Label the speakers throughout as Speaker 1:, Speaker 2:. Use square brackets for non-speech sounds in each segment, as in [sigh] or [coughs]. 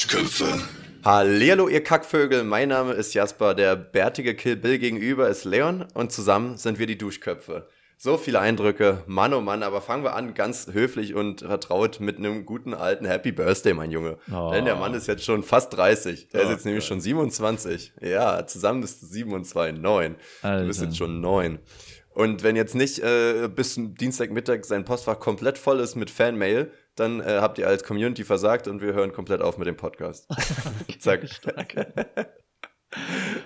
Speaker 1: Duschköpfe.
Speaker 2: Hallihallo, ihr Kackvögel. Mein Name ist Jasper. Der bärtige Kill Bill gegenüber ist Leon und zusammen sind wir die Duschköpfe. So viele Eindrücke, Mann oh Mann, aber fangen wir an ganz höflich und vertraut mit einem guten alten Happy Birthday, mein Junge.
Speaker 3: Oh.
Speaker 2: Denn der Mann ist jetzt schon fast 30. Der ist
Speaker 3: Oh
Speaker 2: jetzt nämlich schon 27. Ja, zusammen bist du 7 und 2, 9. Du bist
Speaker 3: Alter.
Speaker 2: jetzt schon 9. Und wenn jetzt nicht äh, bis Dienstagmittag sein Postfach komplett voll ist mit Fanmail, dann äh, habt ihr als Community versagt und wir hören komplett auf mit dem Podcast. [laughs] [laughs] Zack. [laughs]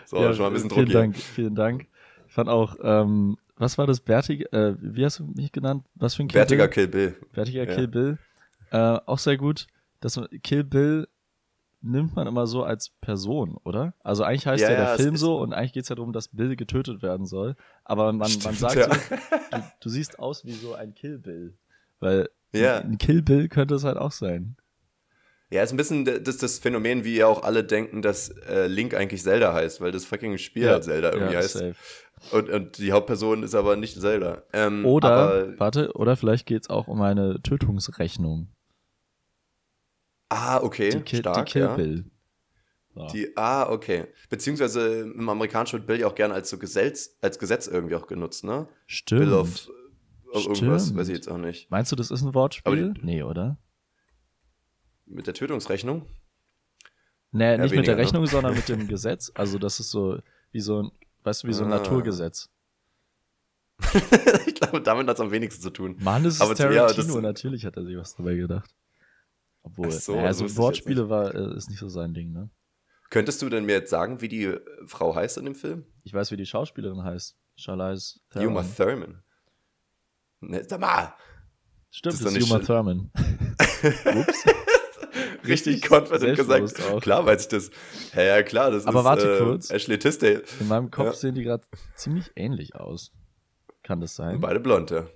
Speaker 2: so,
Speaker 3: Ja,
Speaker 2: schon mal ein bisschen Druck
Speaker 3: vielen
Speaker 2: hier.
Speaker 3: Dank, vielen Dank. Ich fand auch, ähm, was war das bärtige, äh, wie hast du mich genannt? Was für ein Kill
Speaker 2: Bärtiger
Speaker 3: Bill?
Speaker 2: Kill Bill.
Speaker 3: Bärtiger
Speaker 2: Ja.
Speaker 3: Kill Bill. Äh, auch sehr gut, dass man, Kill Bill nimmt man immer so als Person, oder? Also eigentlich heißt
Speaker 2: Ja,
Speaker 3: ja, der Film so und eigentlich geht es ja darum, dass Bill getötet werden soll. Aber man, man
Speaker 2: Stimmt,
Speaker 3: sagt
Speaker 2: ja.
Speaker 3: so, du, du siehst aus wie so ein Kill Bill. Weil
Speaker 2: Ja.
Speaker 3: ein Kill Bill könnte es halt auch sein.
Speaker 2: Ja, ist ein bisschen das, das Phänomen, wie ja auch alle denken, dass äh, Link eigentlich Zelda heißt, weil das fucking Spiel halt Zelda irgendwie
Speaker 3: ja,
Speaker 2: heißt.
Speaker 3: safe.
Speaker 2: Und, und die Hauptperson ist aber nicht Zelda. Ähm,
Speaker 3: Oder,
Speaker 2: Aber,
Speaker 3: warte, oder vielleicht geht es auch um eine Tötungsrechnung.
Speaker 2: ah, okay,
Speaker 3: Die, Kill,
Speaker 2: stark,
Speaker 3: die Kill
Speaker 2: ja.
Speaker 3: Bill. So.
Speaker 2: Die, ah, okay. Beziehungsweise im Amerikanischen wird Bill ja auch gerne als so Gesetz, als Gesetz irgendwie auch genutzt, ne?
Speaker 3: Stimmt.
Speaker 2: Bill of äh, irgendwas, weiß ich jetzt auch nicht.
Speaker 3: Meinst du, das ist ein Wortspiel?
Speaker 2: Die-
Speaker 3: nee, oder?
Speaker 2: Mit der Tötungsrechnung?
Speaker 3: Nee, nicht mit der
Speaker 2: ne?
Speaker 3: Rechnung, sondern mit dem [laughs] Gesetz. Also das ist so wie so ein, weißt du, wie so ein
Speaker 2: Ah.
Speaker 3: Naturgesetz. [laughs]
Speaker 2: ich glaube, damit hat es am wenigsten zu tun.
Speaker 3: Mann, das ist
Speaker 2: Aber zu- ja,
Speaker 3: Tarantino,
Speaker 2: das-
Speaker 3: natürlich hat er sich was dabei gedacht. Obwohl,
Speaker 2: so,
Speaker 3: naja,
Speaker 2: das
Speaker 3: so Wortspiele war, äh, ist nicht so sein Ding, ne?
Speaker 2: Könntest du denn mir jetzt sagen, wie die Frau heißt in dem Film?
Speaker 3: Ich weiß, wie die Schauspielerin heißt. Charlize
Speaker 2: Uma
Speaker 3: Theron.
Speaker 2: Thurman. Ne, sag mal!
Speaker 3: Stimmt,
Speaker 2: das
Speaker 3: das
Speaker 2: ist
Speaker 3: ist
Speaker 2: doch
Speaker 3: Uma
Speaker 2: nicht
Speaker 3: Thurman. [laughs] Ups. [laughs]
Speaker 2: Richtig
Speaker 3: Richtig
Speaker 2: confident gesagt.
Speaker 3: auch.
Speaker 2: Klar weiß ich das. Ja, ja, klar, das
Speaker 3: Aber
Speaker 2: ist
Speaker 3: warte
Speaker 2: äh,
Speaker 3: kurz.
Speaker 2: Ashley Tisdale.
Speaker 3: In meinem Kopf
Speaker 2: Ja.
Speaker 3: sehen die gerade ziemlich ähnlich aus. Kann das sein?
Speaker 2: Beide blond, ja.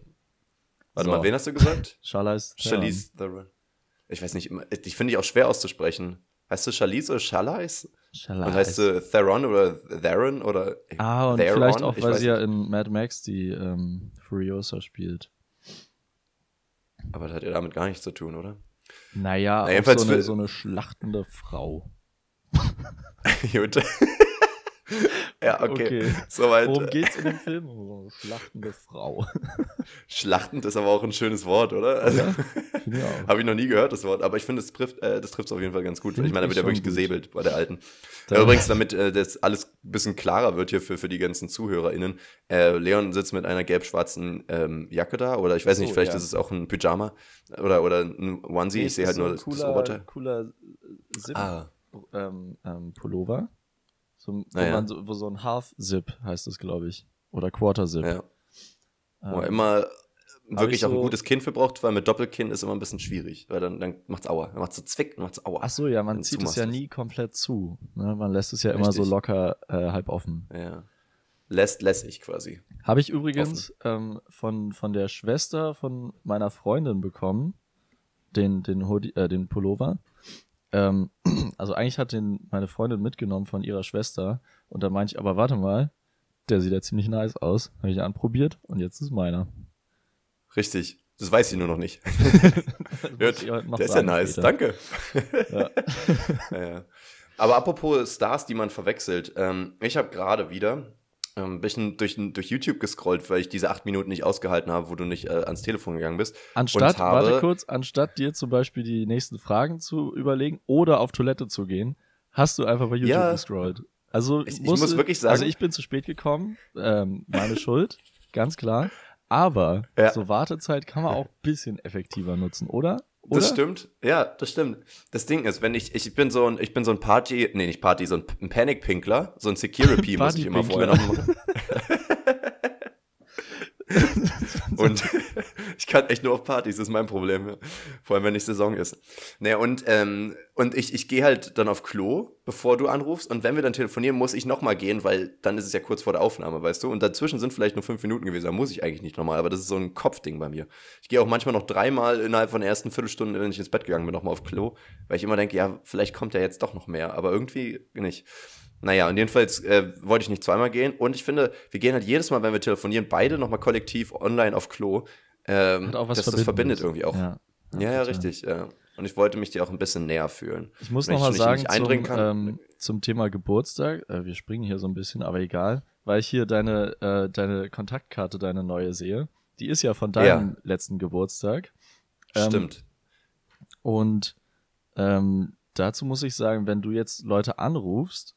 Speaker 2: Warte
Speaker 3: So.
Speaker 2: mal, wen hast du gesagt? [laughs]
Speaker 3: Charlize Theron.
Speaker 2: Charlize Theron. Ich weiß nicht, ich finde ich auch schwer auszusprechen. Heißt du Charlize oder Charlize?
Speaker 3: Charlize.
Speaker 2: Und heißt du Theron oder Theron oder
Speaker 3: Ah, und
Speaker 2: Theron?
Speaker 3: vielleicht auch,
Speaker 2: Ich
Speaker 3: weil sie ja in Mad Max die ähm, Furiosa spielt.
Speaker 2: Aber das hat ja damit gar nichts zu tun, oder?
Speaker 3: Naja,
Speaker 2: Na, jedenfalls
Speaker 3: so eine, so eine schlachtende Frau. [laughs]
Speaker 2: Gut. [laughs] ja, okay.
Speaker 3: Okay.
Speaker 2: Soweit.
Speaker 3: Worum geht's in dem Film? Um so eine schlachtende Frau. [laughs]
Speaker 2: Schlachtend ist aber auch ein schönes Wort, oder? Also,
Speaker 3: auch. [laughs]
Speaker 2: Habe ich noch nie gehört, das Wort. Aber ich finde, das trifft äh, das trifft's auf jeden Fall ganz gut.
Speaker 3: Find
Speaker 2: ich meine, da wird ja wirklich
Speaker 3: gut.
Speaker 2: gesäbelt bei der alten. Ja, übrigens, damit äh, das alles ein bisschen klarer wird hier für, für die ganzen ZuhörerInnen. Äh, Leon sitzt mit einer gelb-schwarzen ähm, Jacke da. Oder ich weiß nicht, vielleicht
Speaker 3: ja.
Speaker 2: ist es auch ein Pyjama. Oder, oder ein Onesie. ich sehe halt
Speaker 3: so
Speaker 2: nur
Speaker 3: ein
Speaker 2: das
Speaker 3: cooler,
Speaker 2: Oberteil.
Speaker 3: cooler Zip
Speaker 2: Ah,
Speaker 3: ähm, ähm, Pullover. So, wo,
Speaker 2: Ah, ja.
Speaker 3: man so, wo so ein Half-Zip heißt es, glaube ich. Oder Quarter-Zip.
Speaker 2: ja. Wo man
Speaker 3: Ähm,
Speaker 2: immer wirklich
Speaker 3: ich
Speaker 2: auch ein gutes Kinn für braucht, weil mit Doppelkinn ist immer ein bisschen schwierig. Weil dann, dann macht's Aua. Dann macht's so Zwick, dann macht's Aua.
Speaker 3: Ach so, ja, man zieht es ja
Speaker 2: es.
Speaker 3: nie komplett zu. Ne? Man lässt es ja immer so
Speaker 2: Richtig.
Speaker 3: locker äh, halb offen.
Speaker 2: Ja. Lässt lässig quasi.
Speaker 3: Habe ich übrigens ähm, von, von der Schwester von meiner Freundin bekommen, den, den, Hoodie, äh, den Pullover. Ähm, [clears throat] also eigentlich hat den meine Freundin mitgenommen von ihrer Schwester und da meinte ich, aber warte mal, der sieht ja ziemlich nice aus. Habe ich anprobiert und jetzt ist meiner.
Speaker 2: Richtig. Das weiß ich nur noch nicht. [laughs]
Speaker 3: Heute noch
Speaker 2: Der ist ja nice.
Speaker 3: später.
Speaker 2: Danke. [laughs]
Speaker 3: Ja.
Speaker 2: ja. Aber apropos Stars, die man verwechselt. Ähm, ich habe gerade wieder ein bisschen durch, durch YouTube gescrollt, weil ich diese acht Minuten nicht ausgehalten habe, wo du nicht äh, ans Telefon gegangen bist.
Speaker 3: Anstatt,
Speaker 2: habe-
Speaker 3: warte kurz, anstatt dir zum Beispiel die nächsten Fragen zu überlegen oder auf Toilette zu gehen, hast du einfach bei YouTube
Speaker 2: Ja.
Speaker 3: gescrollt. Also
Speaker 2: Ich- ich
Speaker 3: musst
Speaker 2: muss
Speaker 3: du-
Speaker 2: wirklich sagen-
Speaker 3: also ich bin zu spät gekommen, ähm, meine [laughs] Schuld, ganz klar. Aber
Speaker 2: Ja.
Speaker 3: so Wartezeit kann man auch ein bisschen effektiver nutzen, oder? Oder?
Speaker 2: Das stimmt, ja, das stimmt. Das Ding ist, wenn ich, ich bin so ein, ich bin so ein Party, nee, nicht Party, so ein, Panic-Pinkler, so ein Security [laughs] muss ich immer vorher noch machen. [laughs] Und [laughs] ich kann echt nur auf Partys, das ist mein Problem. Vor allem, wenn nicht Saison ist. Naja, und, ähm, und ich, ich gehe halt dann auf Klo, bevor du anrufst. Und wenn wir dann telefonieren, muss ich nochmal gehen, weil dann ist es ja kurz vor der Aufnahme, weißt du? Und dazwischen sind vielleicht nur fünf Minuten gewesen. Da muss ich eigentlich nicht nochmal. Aber das ist so ein Kopfding bei mir. Ich gehe auch manchmal noch dreimal innerhalb von der ersten Viertelstunde, wenn ich ins Bett gegangen bin, nochmal auf Klo. Weil ich immer denke, ja, vielleicht kommt ja jetzt doch noch mehr. Aber irgendwie nicht. Naja, und jedenfalls äh, wollte ich nicht zweimal gehen. Und ich finde, wir gehen halt jedes Mal, wenn wir telefonieren, beide nochmal kollektiv online auf Klo. Ähm,
Speaker 3: Hat auch was
Speaker 2: das, das verbindet irgendwie auch.
Speaker 3: Ja,
Speaker 2: Ja, ja, richtig. Ja. und ich wollte mich dir auch ein bisschen näher fühlen.
Speaker 3: Ich muss
Speaker 2: Wenn
Speaker 3: noch mal
Speaker 2: nicht-
Speaker 3: sagen zum,
Speaker 2: kann.
Speaker 3: ähm, zum Thema Geburtstag, äh, wir springen hier so ein bisschen, aber egal, weil ich hier deine, äh, deine Kontaktkarte, deine neue sehe. Die ist ja von deinem letzten Geburtstag. ähm,
Speaker 2: Stimmt.
Speaker 3: Und ähm, dazu muss ich sagen, wenn du jetzt Leute anrufst,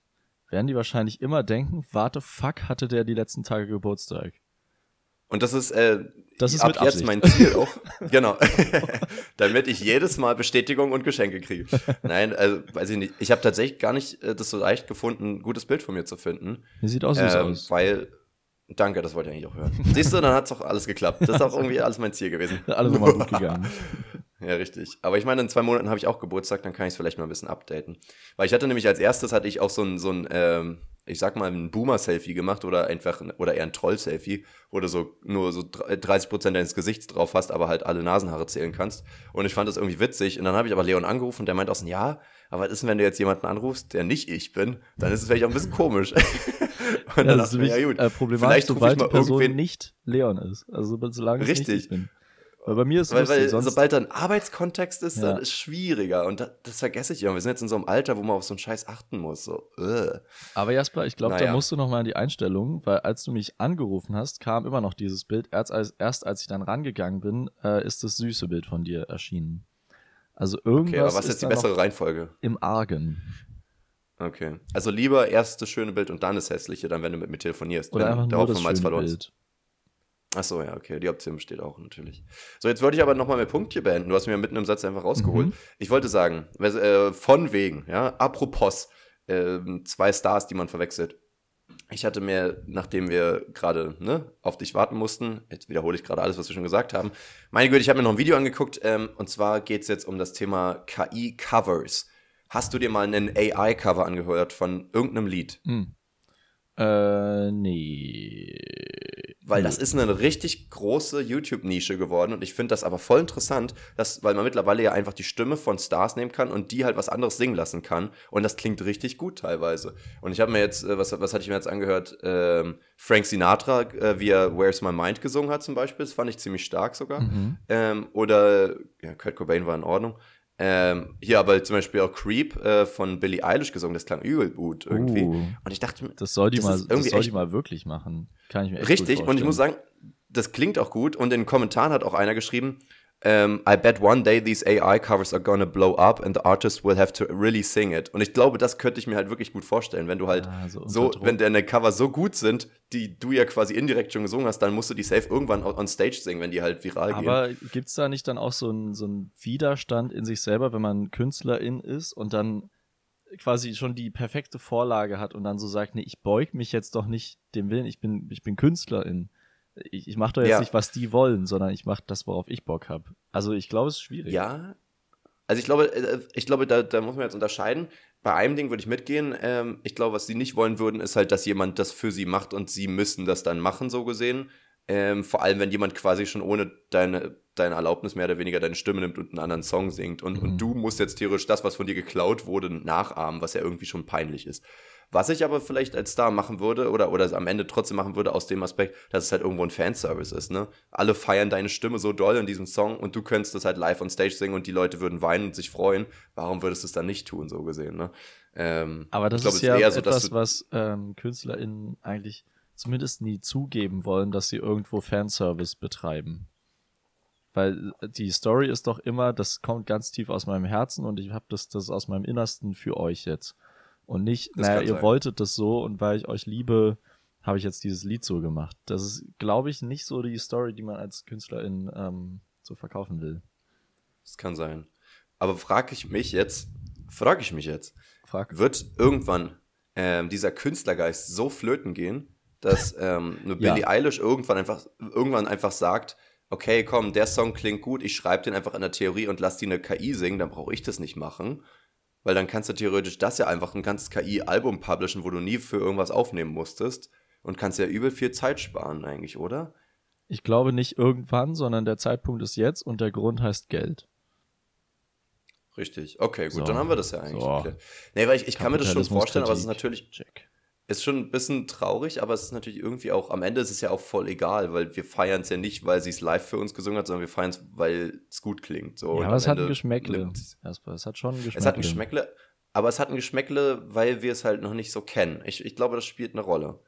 Speaker 3: werden die wahrscheinlich immer denken, warte, fuck, hatte der die letzten Tage Geburtstag.
Speaker 2: Und das ist, äh,
Speaker 3: Das ist
Speaker 2: ab
Speaker 3: mit
Speaker 2: jetzt
Speaker 3: Absicht.
Speaker 2: mein Ziel auch. genau. [laughs] Damit ich jedes Mal Bestätigung und Geschenke kriege. Nein, also weiß ich nicht. Ich habe tatsächlich gar nicht äh, das so leicht gefunden, ein gutes Bild von mir zu finden.
Speaker 3: Mir sieht auch süß
Speaker 2: Ähm,
Speaker 3: aus.
Speaker 2: weil, danke, das wollte ich eigentlich auch hören. Siehst du, dann hat es auch alles geklappt. Das ist auch irgendwie alles mein Ziel gewesen. [laughs]
Speaker 3: Alles nochmal gut gegangen. [laughs]
Speaker 2: Ja, richtig. Aber ich meine, in zwei Monaten habe ich auch Geburtstag, dann kann ich es vielleicht mal ein bisschen updaten. Weil ich hatte nämlich als erstes hatte ich auch so ein, so ein ähm, ich sag mal, ein Boomer-Selfie gemacht oder einfach, oder eher ein Troll-Selfie, wo du so nur so 30% deines Gesichts drauf hast, aber halt alle Nasenhaare zählen kannst. Und ich fand das irgendwie witzig. Und dann habe ich aber Leon angerufen und der meint auch so, ja, aber was ist denn, wenn du jetzt jemanden anrufst, der nicht ich bin? Dann ist es vielleicht auch ein bisschen komisch. [laughs] und
Speaker 3: Ja,
Speaker 2: dann
Speaker 3: das ist
Speaker 2: ich mir,
Speaker 3: nämlich
Speaker 2: ja gut,
Speaker 3: äh, problematisch,
Speaker 2: vielleicht ich
Speaker 3: sobald die
Speaker 2: mal
Speaker 3: Person
Speaker 2: irgendwen-
Speaker 3: nicht Leon ist. Also solange
Speaker 2: Richtig.
Speaker 3: ich bin. Weil bei mir ist es
Speaker 2: Weil,
Speaker 3: lustig,
Speaker 2: weil
Speaker 3: sonst
Speaker 2: sobald da ein Arbeitskontext ist,
Speaker 3: Ja.
Speaker 2: dann ist es schwieriger. Und das, das vergesse ich ja. Wir sind jetzt in so einem Alter, wo man auf so einen Scheiß achten muss. So, äh.
Speaker 3: Aber Jasper, ich glaube, da
Speaker 2: Naja.
Speaker 3: musst du noch mal in die Einstellung, weil als du mich angerufen hast, kam immer noch dieses Bild. Erst als, erst als ich dann rangegangen bin, äh, ist das süße Bild von dir erschienen. Also irgendwas
Speaker 2: Okay, aber was ist jetzt die
Speaker 3: da
Speaker 2: bessere Reihenfolge?
Speaker 3: im Argen.
Speaker 2: Okay. Also lieber erst das schöne Bild und dann das hässliche, dann wenn du mit mir telefonierst.
Speaker 3: Oder
Speaker 2: wenn
Speaker 3: einfach
Speaker 2: der
Speaker 3: nur das schöne
Speaker 2: verloren.
Speaker 3: Bild.
Speaker 2: Ach so, ja, okay. Die Option besteht auch natürlich. So, jetzt wollte ich aber nochmal mit Punkt hier beenden. Du hast mir mitten im Satz einfach rausgeholt.
Speaker 3: Mhm.
Speaker 2: Ich wollte sagen, äh, von wegen, ja, apropos, ähm, zwei Stars, die man verwechselt. Ich hatte mir, nachdem wir gerade ne, auf dich warten mussten, jetzt wiederhole ich gerade alles, was wir schon gesagt haben. Meine Güte, ich habe mir noch ein Video angeguckt ähm, und zwar geht es jetzt um das Thema KI-Covers. Hast du dir mal einen AI-Cover angehört von irgendeinem Lied?
Speaker 3: Hm. Äh, nee.
Speaker 2: Weil das ist eine richtig große YouTube-Nische geworden und ich finde das aber voll interessant, dass, weil man mittlerweile ja einfach die Stimme von Stars nehmen kann und die halt was anderes singen lassen kann und das klingt richtig gut teilweise. Und ich habe mir jetzt, äh, was, was hatte ich mir jetzt angehört, ähm, Frank Sinatra, äh, wie er Where's My Mind gesungen hat zum Beispiel, das fand ich ziemlich stark sogar.
Speaker 3: Mhm.
Speaker 2: Ähm, oder, ja, Kurt Cobain war in Ordnung. Ähm, hier aber zum Beispiel auch Creep äh, von Billie Eilish gesungen, das klang übel gut irgendwie.
Speaker 3: Uh,
Speaker 2: Und ich dachte mir,
Speaker 3: das soll die
Speaker 2: Das
Speaker 3: mal, das soll die mal wirklich machen. Kann ich mir echt
Speaker 2: Richtig, und ich muss sagen, das klingt auch gut. Und in den Kommentaren hat auch einer geschrieben, ähm, I bet one day these AI covers are gonna blow up and the artist will have to really sing it. Und ich glaube, das könnte ich mir halt wirklich gut vorstellen, wenn du halt
Speaker 3: Ah, so
Speaker 2: so, wenn deine Cover so gut sind, die du ja quasi indirekt schon gesungen hast, dann musst du die safe irgendwann on stage singen, wenn die halt viral gehen.
Speaker 3: Aber gibt es da nicht dann auch so einen so einen Widerstand in sich selber, wenn man Künstlerin ist und dann quasi schon die perfekte Vorlage hat und dann so sagt, nee, ich beug mich jetzt doch nicht dem Willen, ich bin, ich bin Künstlerin. Ich, ich mache doch jetzt
Speaker 2: Ja.
Speaker 3: nicht, was die wollen, sondern ich mache das, worauf ich Bock habe. Also ich glaube, es ist schwierig.
Speaker 2: Ja. Also ich glaube, äh, ich glaube, da, da muss man jetzt unterscheiden. Bei einem Ding würde ich mitgehen. Ähm, ich glaube, was sie nicht wollen würden, ist halt, dass jemand das für sie macht und sie müssen das dann machen, so gesehen. Ähm, vor allem, wenn jemand quasi schon ohne deine, deine Erlaubnis mehr oder weniger deine Stimme nimmt und einen anderen Song singt. Und,
Speaker 3: Mhm.
Speaker 2: und du musst jetzt theoretisch das, was von dir geklaut wurde, nachahmen, was ja irgendwie schon peinlich ist. Was ich aber vielleicht als Star machen würde oder, oder am Ende trotzdem machen würde aus dem Aspekt, dass es halt irgendwo ein Fanservice ist, ne? Alle feiern deine Stimme so doll in diesem Song und du könntest das halt live on stage singen und die Leute würden weinen und sich freuen. Warum würdest du es dann nicht tun, so gesehen, ne? Ähm,
Speaker 3: Aber das
Speaker 2: ich glaub,
Speaker 3: ist ja
Speaker 2: eher so,
Speaker 3: etwas, was ähm, KünstlerInnen eigentlich zumindest nie zugeben wollen, dass sie irgendwo Fanservice betreiben. Weil äh, die Story ist doch immer, das kommt ganz tief aus meinem Herzen und ich habe das, das aus meinem Innersten für euch jetzt. Und nicht,
Speaker 2: Das
Speaker 3: naja, ihr
Speaker 2: sein.
Speaker 3: wolltet das so und weil ich euch liebe, habe ich jetzt dieses Lied so gemacht. Das ist, glaube ich, nicht so die Story, die man als Künstlerin ähm, so verkaufen will.
Speaker 2: Das kann sein. Aber frage ich mich jetzt, frage ich mich jetzt,
Speaker 3: Frag.
Speaker 2: wird irgendwann ähm, dieser Künstlergeist so flöten gehen, dass ähm, eine [laughs]
Speaker 3: Ja.
Speaker 2: Billie Eilish irgendwann einfach, irgendwann einfach sagt, okay, komm, der Song klingt gut, ich schreibe den einfach in der Theorie und lass die eine KI singen, dann brauche ich das nicht machen. Weil dann kannst du theoretisch das ja einfach ein ganzes KI-Album publishen, wo du nie für irgendwas aufnehmen musstest und kannst ja übel viel Zeit sparen eigentlich, oder?
Speaker 3: Ich glaube nicht irgendwann, sondern der Zeitpunkt ist jetzt und der Grund heißt Geld.
Speaker 2: Richtig. Okay, gut,
Speaker 3: So.
Speaker 2: dann haben wir das ja eigentlich.
Speaker 3: So.
Speaker 2: Okay. Nee, weil ich, ich kann mir das schon vorstellen, aber es ist natürlich,
Speaker 3: Check.
Speaker 2: Ist schon ein bisschen traurig, aber es ist natürlich irgendwie auch, am Ende ist es ja auch voll egal, weil wir feiern es ja nicht, weil sie es live für uns gesungen hat, sondern wir feiern es, weil es gut klingt. So.
Speaker 3: ja, aber es hat ein Geschmäckle. Es hat schon ein Geschmäckle.
Speaker 2: Es hat ein Geschmäckle, aber es hat ein Geschmäckle, weil wir es halt noch nicht so kennen. Ich, ich glaube, das spielt eine Rolle.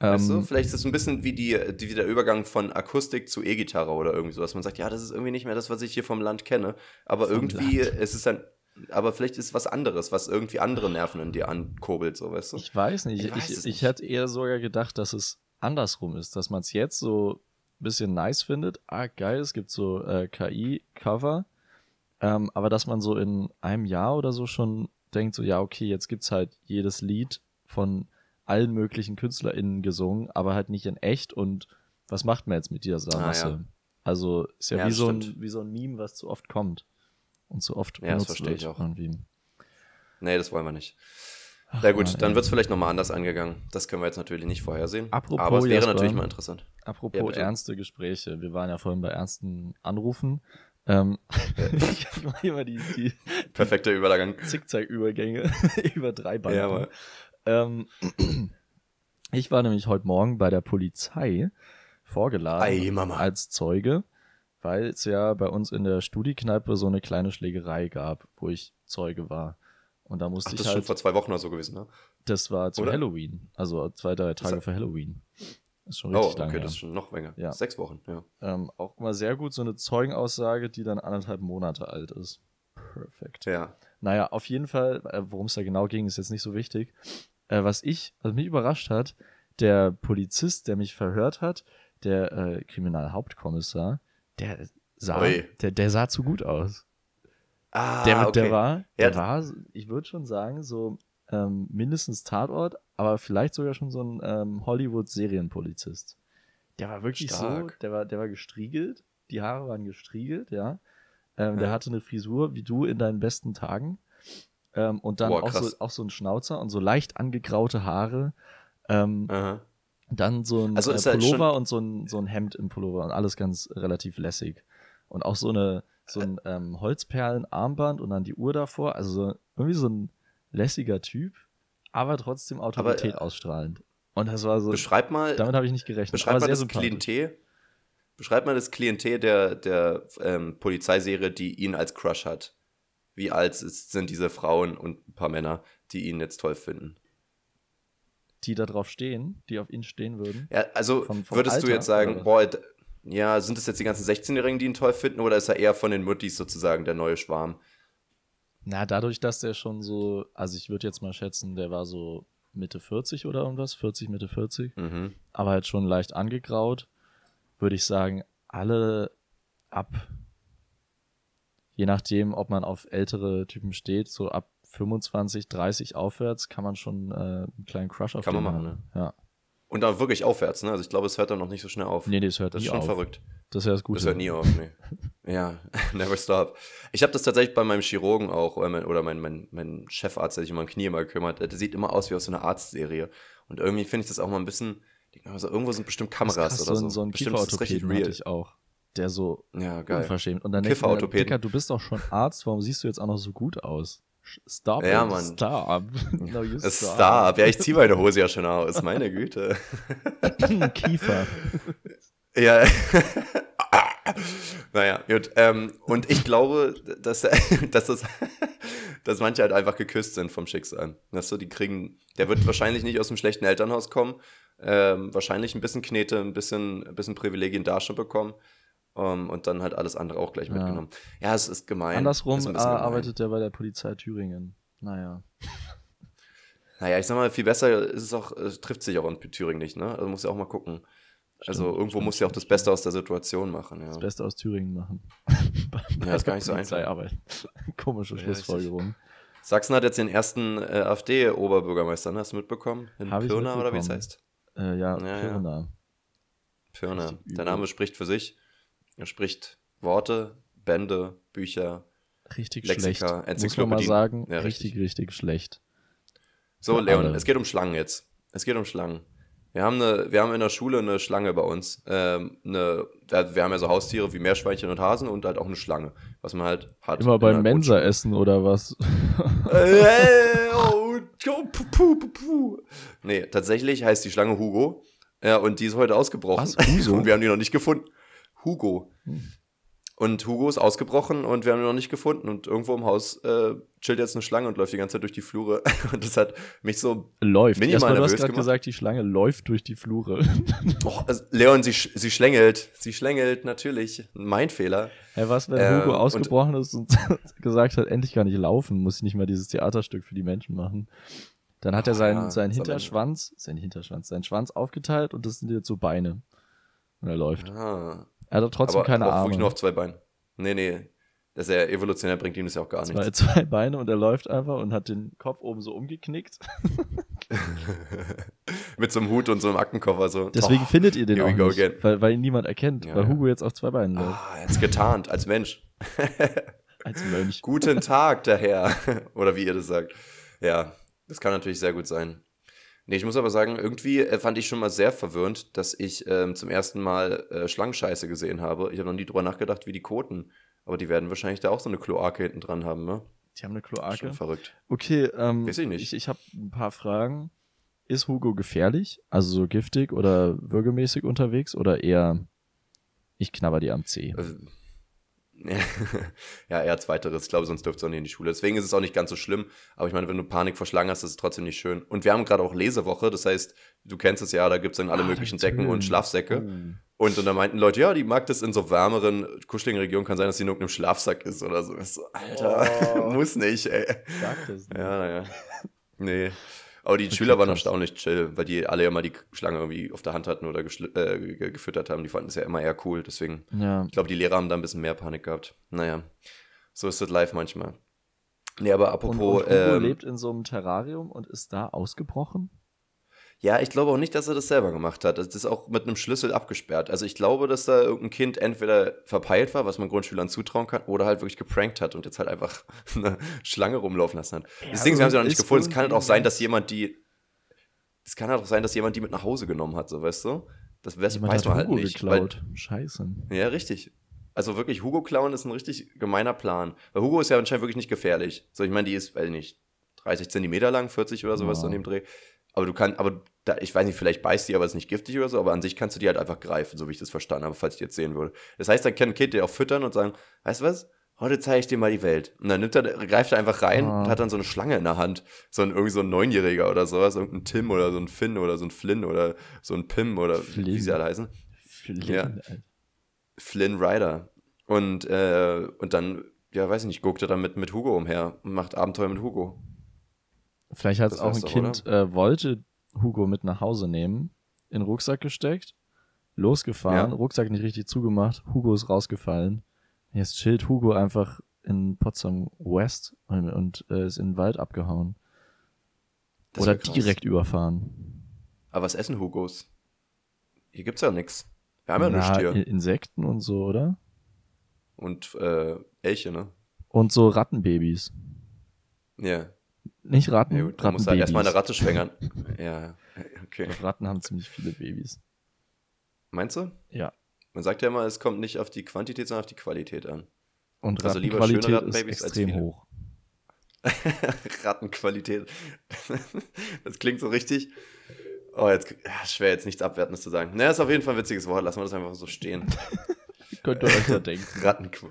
Speaker 2: Weißt du?
Speaker 3: Ähm,
Speaker 2: Vielleicht ist es ein bisschen wie, die, die, wie der Übergang von Akustik zu E-Gitarre oder irgendwie so, dass man sagt, ja, das ist irgendwie nicht mehr das, was ich hier vom Land kenne. Aber irgendwie
Speaker 3: Land.
Speaker 2: ist es dann, aber vielleicht ist es was anderes, was irgendwie andere Nerven in dir ankurbelt, so, weißt du?
Speaker 3: Ich weiß nicht.
Speaker 2: Ich
Speaker 3: Ich,
Speaker 2: weiß
Speaker 3: ich,
Speaker 2: es
Speaker 3: ich hätte eher sogar gedacht, dass es andersrum ist, dass man es jetzt so ein bisschen nice findet. Ah, geil, es gibt so äh, KI-Cover. Ähm, aber dass man so in einem Jahr oder so schon denkt, so, ja, okay, jetzt gibt's halt jedes Lied von allen möglichen KünstlerInnen gesungen, aber halt nicht in echt. Und was macht man jetzt mit dieser
Speaker 2: Ah,
Speaker 3: Masse?
Speaker 2: ja.
Speaker 3: Also ist ja,
Speaker 2: Ja,
Speaker 3: wie, so ein,
Speaker 2: stimmt.
Speaker 3: wie so ein Meme, was zu oft kommt. Und zu oft
Speaker 2: Ja, das
Speaker 3: benutzt
Speaker 2: verstehe
Speaker 3: wird.
Speaker 2: ich auch.
Speaker 3: Irgendwie.
Speaker 2: Nee, das wollen wir nicht.
Speaker 3: Ach,
Speaker 2: Na gut,
Speaker 3: Mann,
Speaker 2: dann wird es vielleicht nochmal anders angegangen. Das können wir jetzt natürlich nicht vorhersehen.
Speaker 3: Apropos,
Speaker 2: aber es wäre
Speaker 3: Jasper.
Speaker 2: natürlich mal interessant.
Speaker 3: Apropos
Speaker 2: Ja,
Speaker 3: ernste Gespräche. Wir waren ja vorhin bei ernsten Anrufen. Ähm, [laughs] [laughs] ich mache immer die, die
Speaker 2: Perfekter Übergang. [laughs]
Speaker 3: Zickzack-Übergänge über drei Banden.
Speaker 2: Ja,
Speaker 3: ähm, ich war nämlich heute Morgen bei der Polizei vorgeladen
Speaker 2: Ei,
Speaker 3: als Zeuge, weil es ja bei uns in der Studiekneipe so eine kleine Schlägerei gab, wo ich Zeuge war. Und da musste
Speaker 2: Ach, das
Speaker 3: ich
Speaker 2: ist schon
Speaker 3: halt,
Speaker 2: vor zwei Wochen oder so gewesen, ne?
Speaker 3: das war zu
Speaker 2: Oder?
Speaker 3: Halloween, also zwei, drei Tage
Speaker 2: Ist-
Speaker 3: für Halloween. Ist schon
Speaker 2: Oh,
Speaker 3: richtig
Speaker 2: okay,
Speaker 3: lange her.
Speaker 2: das ist schon noch länger.
Speaker 3: Ja.
Speaker 2: Sechs Wochen, ja.
Speaker 3: Ähm, auch immer sehr gut, so eine Zeugenaussage, die dann anderthalb Monate alt ist. Perfekt.
Speaker 2: Ja.
Speaker 3: Naja, auf jeden Fall, äh, worum es da genau ging, ist jetzt nicht so wichtig. Äh, was ich, was mich überrascht hat, der Polizist, der mich verhört hat, der äh, Kriminalhauptkommissar, der sah, der, der sah zu gut aus.
Speaker 2: Ah,
Speaker 3: Der,
Speaker 2: okay.
Speaker 3: der war,
Speaker 2: Ja,
Speaker 3: der war, ich würde schon sagen, so ähm, mindestens Tatort, aber vielleicht sogar schon so ein ähm, Hollywood-Serienpolizist. Der war wirklich so,
Speaker 2: Stark.
Speaker 3: der war, der war gestriegelt, die Haare waren gestriegelt, ja. Ähm, Der
Speaker 2: Ja.
Speaker 3: hatte eine Frisur wie du in deinen besten Tagen. Ähm, und dann
Speaker 2: Boah,
Speaker 3: auch, so, auch so ein Schnauzer und so leicht angegraute Haare. Ähm,
Speaker 2: Aha.
Speaker 3: Dann so ein
Speaker 2: Also
Speaker 3: äh,
Speaker 2: halt
Speaker 3: Pullover und so ein, so ein Hemd im Pullover und alles ganz relativ lässig. Und auch so eine so ein ähm, Holzperlenarmband und dann die Uhr davor. Also so, irgendwie so ein lässiger Typ, aber trotzdem Autorität
Speaker 2: äh,
Speaker 3: ausstrahlend. Und das war so,
Speaker 2: Beschreib mal,
Speaker 3: damit habe ich nicht gerechnet.
Speaker 2: beschreib
Speaker 3: aber
Speaker 2: mal das. Klientel. Beschreib mal das Klientel der, der ähm, Polizeiserie, die ihn als Crush hat. Wie alt ist, sind diese Frauen und ein paar Männer, die ihn jetzt toll finden?
Speaker 3: Die da drauf stehen, die auf ihn stehen würden.
Speaker 2: Ja, also
Speaker 3: Vom- vom
Speaker 2: würdest du
Speaker 3: Alter,
Speaker 2: jetzt sagen,
Speaker 3: oder
Speaker 2: boah, ja, sind es jetzt die ganzen 16-Jährigen, die ihn toll finden, oder ist er eher von den Muttis sozusagen der neue Schwarm?
Speaker 3: Na, dadurch, dass der schon so, also ich würde jetzt mal schätzen, der war so Mitte 40 oder irgendwas, 40, Mitte 40.
Speaker 2: Mhm.
Speaker 3: aber halt schon leicht angegraut, würde ich sagen, alle ab, je nachdem, ob man auf ältere Typen steht, so ab 25, 30 aufwärts, kann man schon äh, einen kleinen Crush auf
Speaker 2: Kann man machen,
Speaker 3: haben. Ja.
Speaker 2: Und dann wirklich aufwärts, ne? Also ich glaube, es hört dann noch nicht so schnell auf.
Speaker 3: Nee, nee, das hört
Speaker 2: das ist
Speaker 3: nie
Speaker 2: schon
Speaker 3: auf.
Speaker 2: verrückt.
Speaker 3: Das ist ja das Gute.
Speaker 2: Das hört nie auf, nee. [laughs] ja, [laughs] never stop. Ich habe das tatsächlich bei meinem Chirurgen auch, oder mein, oder mein, mein, mein Chefarzt, der sich um mein Knie immer kümmert, der sieht immer aus wie aus so einer Arztserie. Und irgendwie finde ich das auch mal ein bisschen, also irgendwo sind bestimmt
Speaker 3: ist
Speaker 2: Kameras
Speaker 3: krass,
Speaker 2: oder
Speaker 3: so.
Speaker 2: so.
Speaker 3: ein- So ein
Speaker 2: bestimmt ist richtig real.
Speaker 3: ich auch, der so
Speaker 2: Ja, geil.
Speaker 3: unverschämt. Und dann
Speaker 2: Kieferorthopäden.
Speaker 3: Dicker, du bist doch schon Arzt, warum siehst du jetzt auch noch so gut aus? Stop
Speaker 2: Ja, Mann.
Speaker 3: stop. [laughs] no,
Speaker 2: ist Star. Ja, ich ziehe meine Hose ja schon aus. Meine Güte. [laughs]
Speaker 3: Kiefer.
Speaker 2: Ja. [laughs] naja, gut. Ähm, und ich glaube, dass, dass, das, dass manche halt einfach geküsst sind vom Schicksal. Weißt du, die kriegen, der wird wahrscheinlich nicht aus einem schlechten Elternhaus kommen. Ähm, wahrscheinlich ein bisschen Knete, ein bisschen, ein bisschen Privilegien da schon bekommen. Um, und dann halt alles andere auch gleich
Speaker 3: Ja.
Speaker 2: mitgenommen. Ja, es ist gemein.
Speaker 3: Andersrum
Speaker 2: ist
Speaker 3: äh,
Speaker 2: gemein.
Speaker 3: arbeitet er bei der Polizei Thüringen. Naja. [laughs]
Speaker 2: Naja, ich sag mal, viel besser ist es auch, es trifft sich auch in Thüringen nicht, ne? Also muss ja auch mal gucken. also
Speaker 3: Stimmt,
Speaker 2: irgendwo
Speaker 3: stimmt,
Speaker 2: muss ja auch das Beste aus der Situation machen, ja.
Speaker 3: Das Beste aus Thüringen machen. [laughs]
Speaker 2: Ja, ist gar nicht so einfach.
Speaker 3: Arbeit. [laughs] Komische
Speaker 2: Ja,
Speaker 3: Schlussfolgerung.
Speaker 2: Sachsen hat jetzt den ersten äh, AfD-Oberbürgermeister, ne? hast du mitbekommen? In
Speaker 3: Hab ich
Speaker 2: Pirna oder wie es heißt?
Speaker 3: Äh, ja,
Speaker 2: Ja, ja.
Speaker 3: Pirna.
Speaker 2: Pirna.
Speaker 3: Richtig übel.
Speaker 2: Der Name spricht für sich. Er spricht Worte, Bände, Bücher.
Speaker 3: Richtig
Speaker 2: Lexika,
Speaker 3: schlecht. Muss man mal sagen,
Speaker 2: Ja,
Speaker 3: richtig,
Speaker 2: richtig.
Speaker 3: richtig, schlecht.
Speaker 2: So, Leon,
Speaker 3: alle.
Speaker 2: es geht um Schlangen jetzt. Es geht um Schlangen. Wir haben, eine, wir haben in der Schule eine Schlange bei uns. Ähm, eine, wir haben ja so Haustiere wie Meerschweinchen und Hasen und halt auch eine Schlange, was man halt hat.
Speaker 3: Immer beim Mensa essen oder was?
Speaker 2: Grundschule. Äh, oh, puh. Nee, tatsächlich heißt die Schlange Hugo. Ja, und die ist heute ausgebrochen.
Speaker 3: Was? Hugo? [laughs]
Speaker 2: Und wir haben die noch nicht gefunden. Hugo.
Speaker 3: Hm.
Speaker 2: Und Hugo ist ausgebrochen und wir haben ihn noch nicht gefunden. Und irgendwo im Haus äh, chillt jetzt eine Schlange und läuft die ganze Zeit durch die Flure. [laughs] Und das hat mich so.
Speaker 3: Läuft.
Speaker 2: Minimal
Speaker 3: Erstmal, du hast gerade gesagt, die Schlange läuft durch die Flure. [laughs]
Speaker 2: Oh, also Leon, sie, sie schlängelt. Sie schlängelt, natürlich. Mein Fehler.
Speaker 3: Hey, was, wenn
Speaker 2: Ähm,
Speaker 3: Hugo
Speaker 2: und-
Speaker 3: ausgebrochen ist und [laughs] gesagt hat, endlich kann ich laufen, muss ich nicht mehr dieses Theaterstück für die Menschen machen. Dann hat er seinen,
Speaker 2: ja,
Speaker 3: seinen Hinterschwanz, sein Hinterschwanz, seinen Schwanz aufgeteilt und das sind jetzt so Beine. Und er läuft.
Speaker 2: Ah.
Speaker 3: Er hat trotzdem
Speaker 2: aber
Speaker 3: keine
Speaker 2: auch
Speaker 3: Arme.
Speaker 2: wirklich nur auf zwei Beinen. Nee, nee. Das ist ja evolutionär, bringt ihm das ja auch gar
Speaker 3: zwei,
Speaker 2: nichts.
Speaker 3: zwei Beine und er läuft einfach und hat den Kopf oben so umgeknickt. [laughs]
Speaker 2: Mit so einem Hut und so einem Aktenkoffer. So.
Speaker 3: Deswegen
Speaker 2: Oh,
Speaker 3: findet ihr den auch nicht,
Speaker 2: again.
Speaker 3: weil, weil ihn niemand erkennt,
Speaker 2: Ja,
Speaker 3: weil. Hugo jetzt auf zwei Beinen läuft.
Speaker 2: Ah, jetzt getarnt, als Mensch. [laughs]
Speaker 3: Als Mönch.
Speaker 2: Guten Tag, der Herr. [laughs] Oder wie ihr das sagt. Ja, das kann natürlich sehr gut sein. Nee, ich muss aber sagen, irgendwie äh, fand ich schon mal sehr verwirrend, dass ich ähm, zum ersten Mal äh, Schlangenscheiße gesehen habe. Ich habe noch nie drüber nachgedacht, wie die koten. Aber die werden wahrscheinlich da auch so eine Kloake hinten dran haben, ne?
Speaker 3: Die haben eine Kloake.
Speaker 2: Schon verrückt.
Speaker 3: Okay, ähm,
Speaker 2: Weiß ich nicht.
Speaker 3: ich, ich habe ein paar Fragen. Ist Hugo gefährlich? Also so giftig oder würgemäßig unterwegs oder eher ich knabber die am Zeh?
Speaker 2: Also, [laughs] ja, eher zweiteres. Ich glaube, sonst dürfte es auch nicht in die Schule. Deswegen ist es auch nicht ganz so schlimm. Aber ich meine, wenn du Panik vor Schlangen hast, ist es trotzdem nicht schön. Und wir haben gerade auch Lesewoche. Das heißt, du kennst es ja, da gibt es dann alle
Speaker 3: Ah,
Speaker 2: möglichen Decken und Schlafsäcke.
Speaker 3: Oh.
Speaker 2: Und, und da meinten Leute, ja, die mag das in so wärmeren, kuscheligen Regionen. Kann sein, dass sie in irgendeinem Schlafsack ist oder so. Ich so Alter,
Speaker 3: Oh. [laughs]
Speaker 2: muss nicht, ey.
Speaker 3: Sag das nicht.
Speaker 2: Ja, naja. Nee. Aber die
Speaker 3: Okay,
Speaker 2: Schüler waren
Speaker 3: krass.
Speaker 2: erstaunlich chill, weil die alle ja mal die Schlange irgendwie auf der Hand hatten oder äh, ge- gefüttert haben. Die fanden es ja immer eher cool. Deswegen
Speaker 3: Ja.
Speaker 2: ich glaube, die Lehrer haben da ein bisschen mehr Panik gehabt. Naja, so ist das live manchmal. Nee, aber
Speaker 3: Und,
Speaker 2: apropos,
Speaker 3: und Hugo
Speaker 2: ähm,
Speaker 3: lebt in so einem Terrarium und ist da ausgebrochen?
Speaker 2: Ja, ich glaube auch nicht, dass er das selber gemacht hat. Das ist auch mit einem Schlüssel abgesperrt. Also ich glaube, dass da irgendein Kind entweder verpeilt war, was man Grundschülern zutrauen kann, oder halt wirklich geprankt hat und jetzt halt einfach [laughs] eine Schlange rumlaufen lassen hat.
Speaker 3: Ja,
Speaker 2: Deswegen haben sie noch nicht gefunden. Es kann halt auch sein, dass jemand die. Es kann halt auch sein, dass jemand die mit nach Hause genommen hat, so weißt du? Das weiß,
Speaker 3: Jemand
Speaker 2: weiß man halt
Speaker 3: Hugo
Speaker 2: nicht. Weil,
Speaker 3: geklaut. Scheiße.
Speaker 2: Ja, richtig. Also wirklich, Hugo klauen ist ein richtig gemeiner Plan. Weil Hugo ist ja anscheinend wirklich nicht gefährlich. So, ich meine, die ist, weiß ich nicht, 30 Zentimeter lang, 40 oder sowas so in dem Dreh. Aber du kannst, aber da, ich weiß nicht, vielleicht beißt die, aber ist nicht giftig oder so, aber an sich kannst du die halt einfach greifen, so wie ich das verstanden habe, falls ich jetzt sehen würde. Das heißt, dann kann ein Kind dir auch füttern und sagen, weißt du was? Heute zeige ich dir mal die Welt. Und dann nimmt er, greift er einfach rein
Speaker 3: Ah.
Speaker 2: und hat dann so eine Schlange in der Hand. So ein, irgendwie so ein Neunjähriger oder sowas, irgendein Tim oder so ein Finn oder so ein Flynn oder so ein Pim oder wie
Speaker 3: Flynn.
Speaker 2: sie alle heißen.
Speaker 3: Flynn,
Speaker 2: Ja. Flynn Rider. Und, äh, und dann, ja, weiß ich nicht, guckt er dann mit, mit Hugo umher und macht Abenteuer mit Hugo.
Speaker 3: Vielleicht hat
Speaker 2: Das
Speaker 3: auch ein Kind, äh, wollte Hugo mit nach Hause nehmen, in den Rucksack gesteckt, losgefahren,
Speaker 2: Ja.
Speaker 3: Rucksack nicht richtig zugemacht, Hugo ist rausgefallen. Jetzt chillt Hugo einfach in Potsdam West und, und äh, ist in den Wald abgehauen.
Speaker 2: Das
Speaker 3: Oder direkt überfahren.
Speaker 2: Aber was essen Hugos? Hier gibt's ja nichts. Wir haben ja nichts hier.
Speaker 3: Insekten und so, oder?
Speaker 2: Und äh, Elche, ne?
Speaker 3: Und so Rattenbabys.
Speaker 2: Ja.
Speaker 3: Nicht Ratten,
Speaker 2: Ja, gut, dann muss halt erstmal eine Ratte schwängern. [laughs] ja, okay.
Speaker 3: Ratten haben ziemlich viele Babys.
Speaker 2: Meinst du?
Speaker 3: Ja.
Speaker 2: Man sagt ja immer, es kommt nicht auf die Quantität, sondern auf die Qualität an.
Speaker 3: Und
Speaker 2: Also lieber schöne
Speaker 3: Rattenqualität ist
Speaker 2: Rattenbabys als
Speaker 3: extrem hoch. [laughs]
Speaker 2: Rattenqualität. das klingt so richtig. Oh, jetzt ja, schwer jetzt nichts Abwertendes zu sagen. Naja, ist auf jeden Fall ein witziges Wort. Lassen wir das einfach so stehen. [laughs]
Speaker 3: Könnt ihr euch ja denken.
Speaker 2: Rattenqu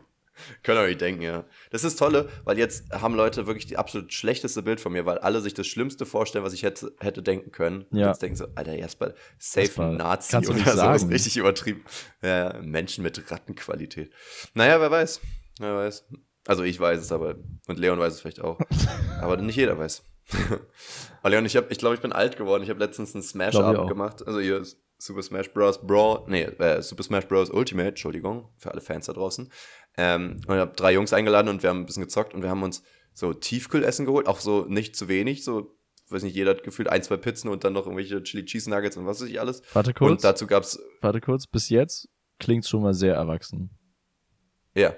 Speaker 2: Können ihr euch denken, ja. Das ist tolle, weil jetzt haben Leute wirklich die absolut schlechteste Bild von mir, weil alle sich das Schlimmste vorstellen, was ich hätte, hätte denken können. Und
Speaker 3: Ja.
Speaker 2: jetzt denken so, Alter, erstmal safe ein Nazi
Speaker 3: kannst du
Speaker 2: oder
Speaker 3: nicht
Speaker 2: so.
Speaker 3: sagen.
Speaker 2: Richtig übertrieben. Ja, Menschen mit Rattenqualität. Naja, wer weiß. Wer weiß. Also ich weiß es, aber und Leon weiß es vielleicht auch. [laughs] aber nicht jeder weiß. [laughs] Leon, ich, hab, ich glaube, ich bin alt geworden. Ich habe letztens einen Smash-Up gemacht. Also ist Super Smash Bros. Brawl, nee, äh, Super Smash Bros. Ultimate, Entschuldigung, für alle Fans da draußen. Ähm, und ich habe drei Jungs eingeladen und wir haben ein bisschen gezockt und wir haben uns so Tiefkühlessen geholt, auch so nicht zu wenig, so, weiß nicht, jeder hat gefühlt ein, zwei Pizzen und dann noch irgendwelche Chili Cheese Nuggets und was weiß ich alles.
Speaker 3: Warte kurz.
Speaker 2: Und dazu gab's,
Speaker 3: Warte kurz, bis jetzt klingt schon mal sehr erwachsen.
Speaker 2: ja,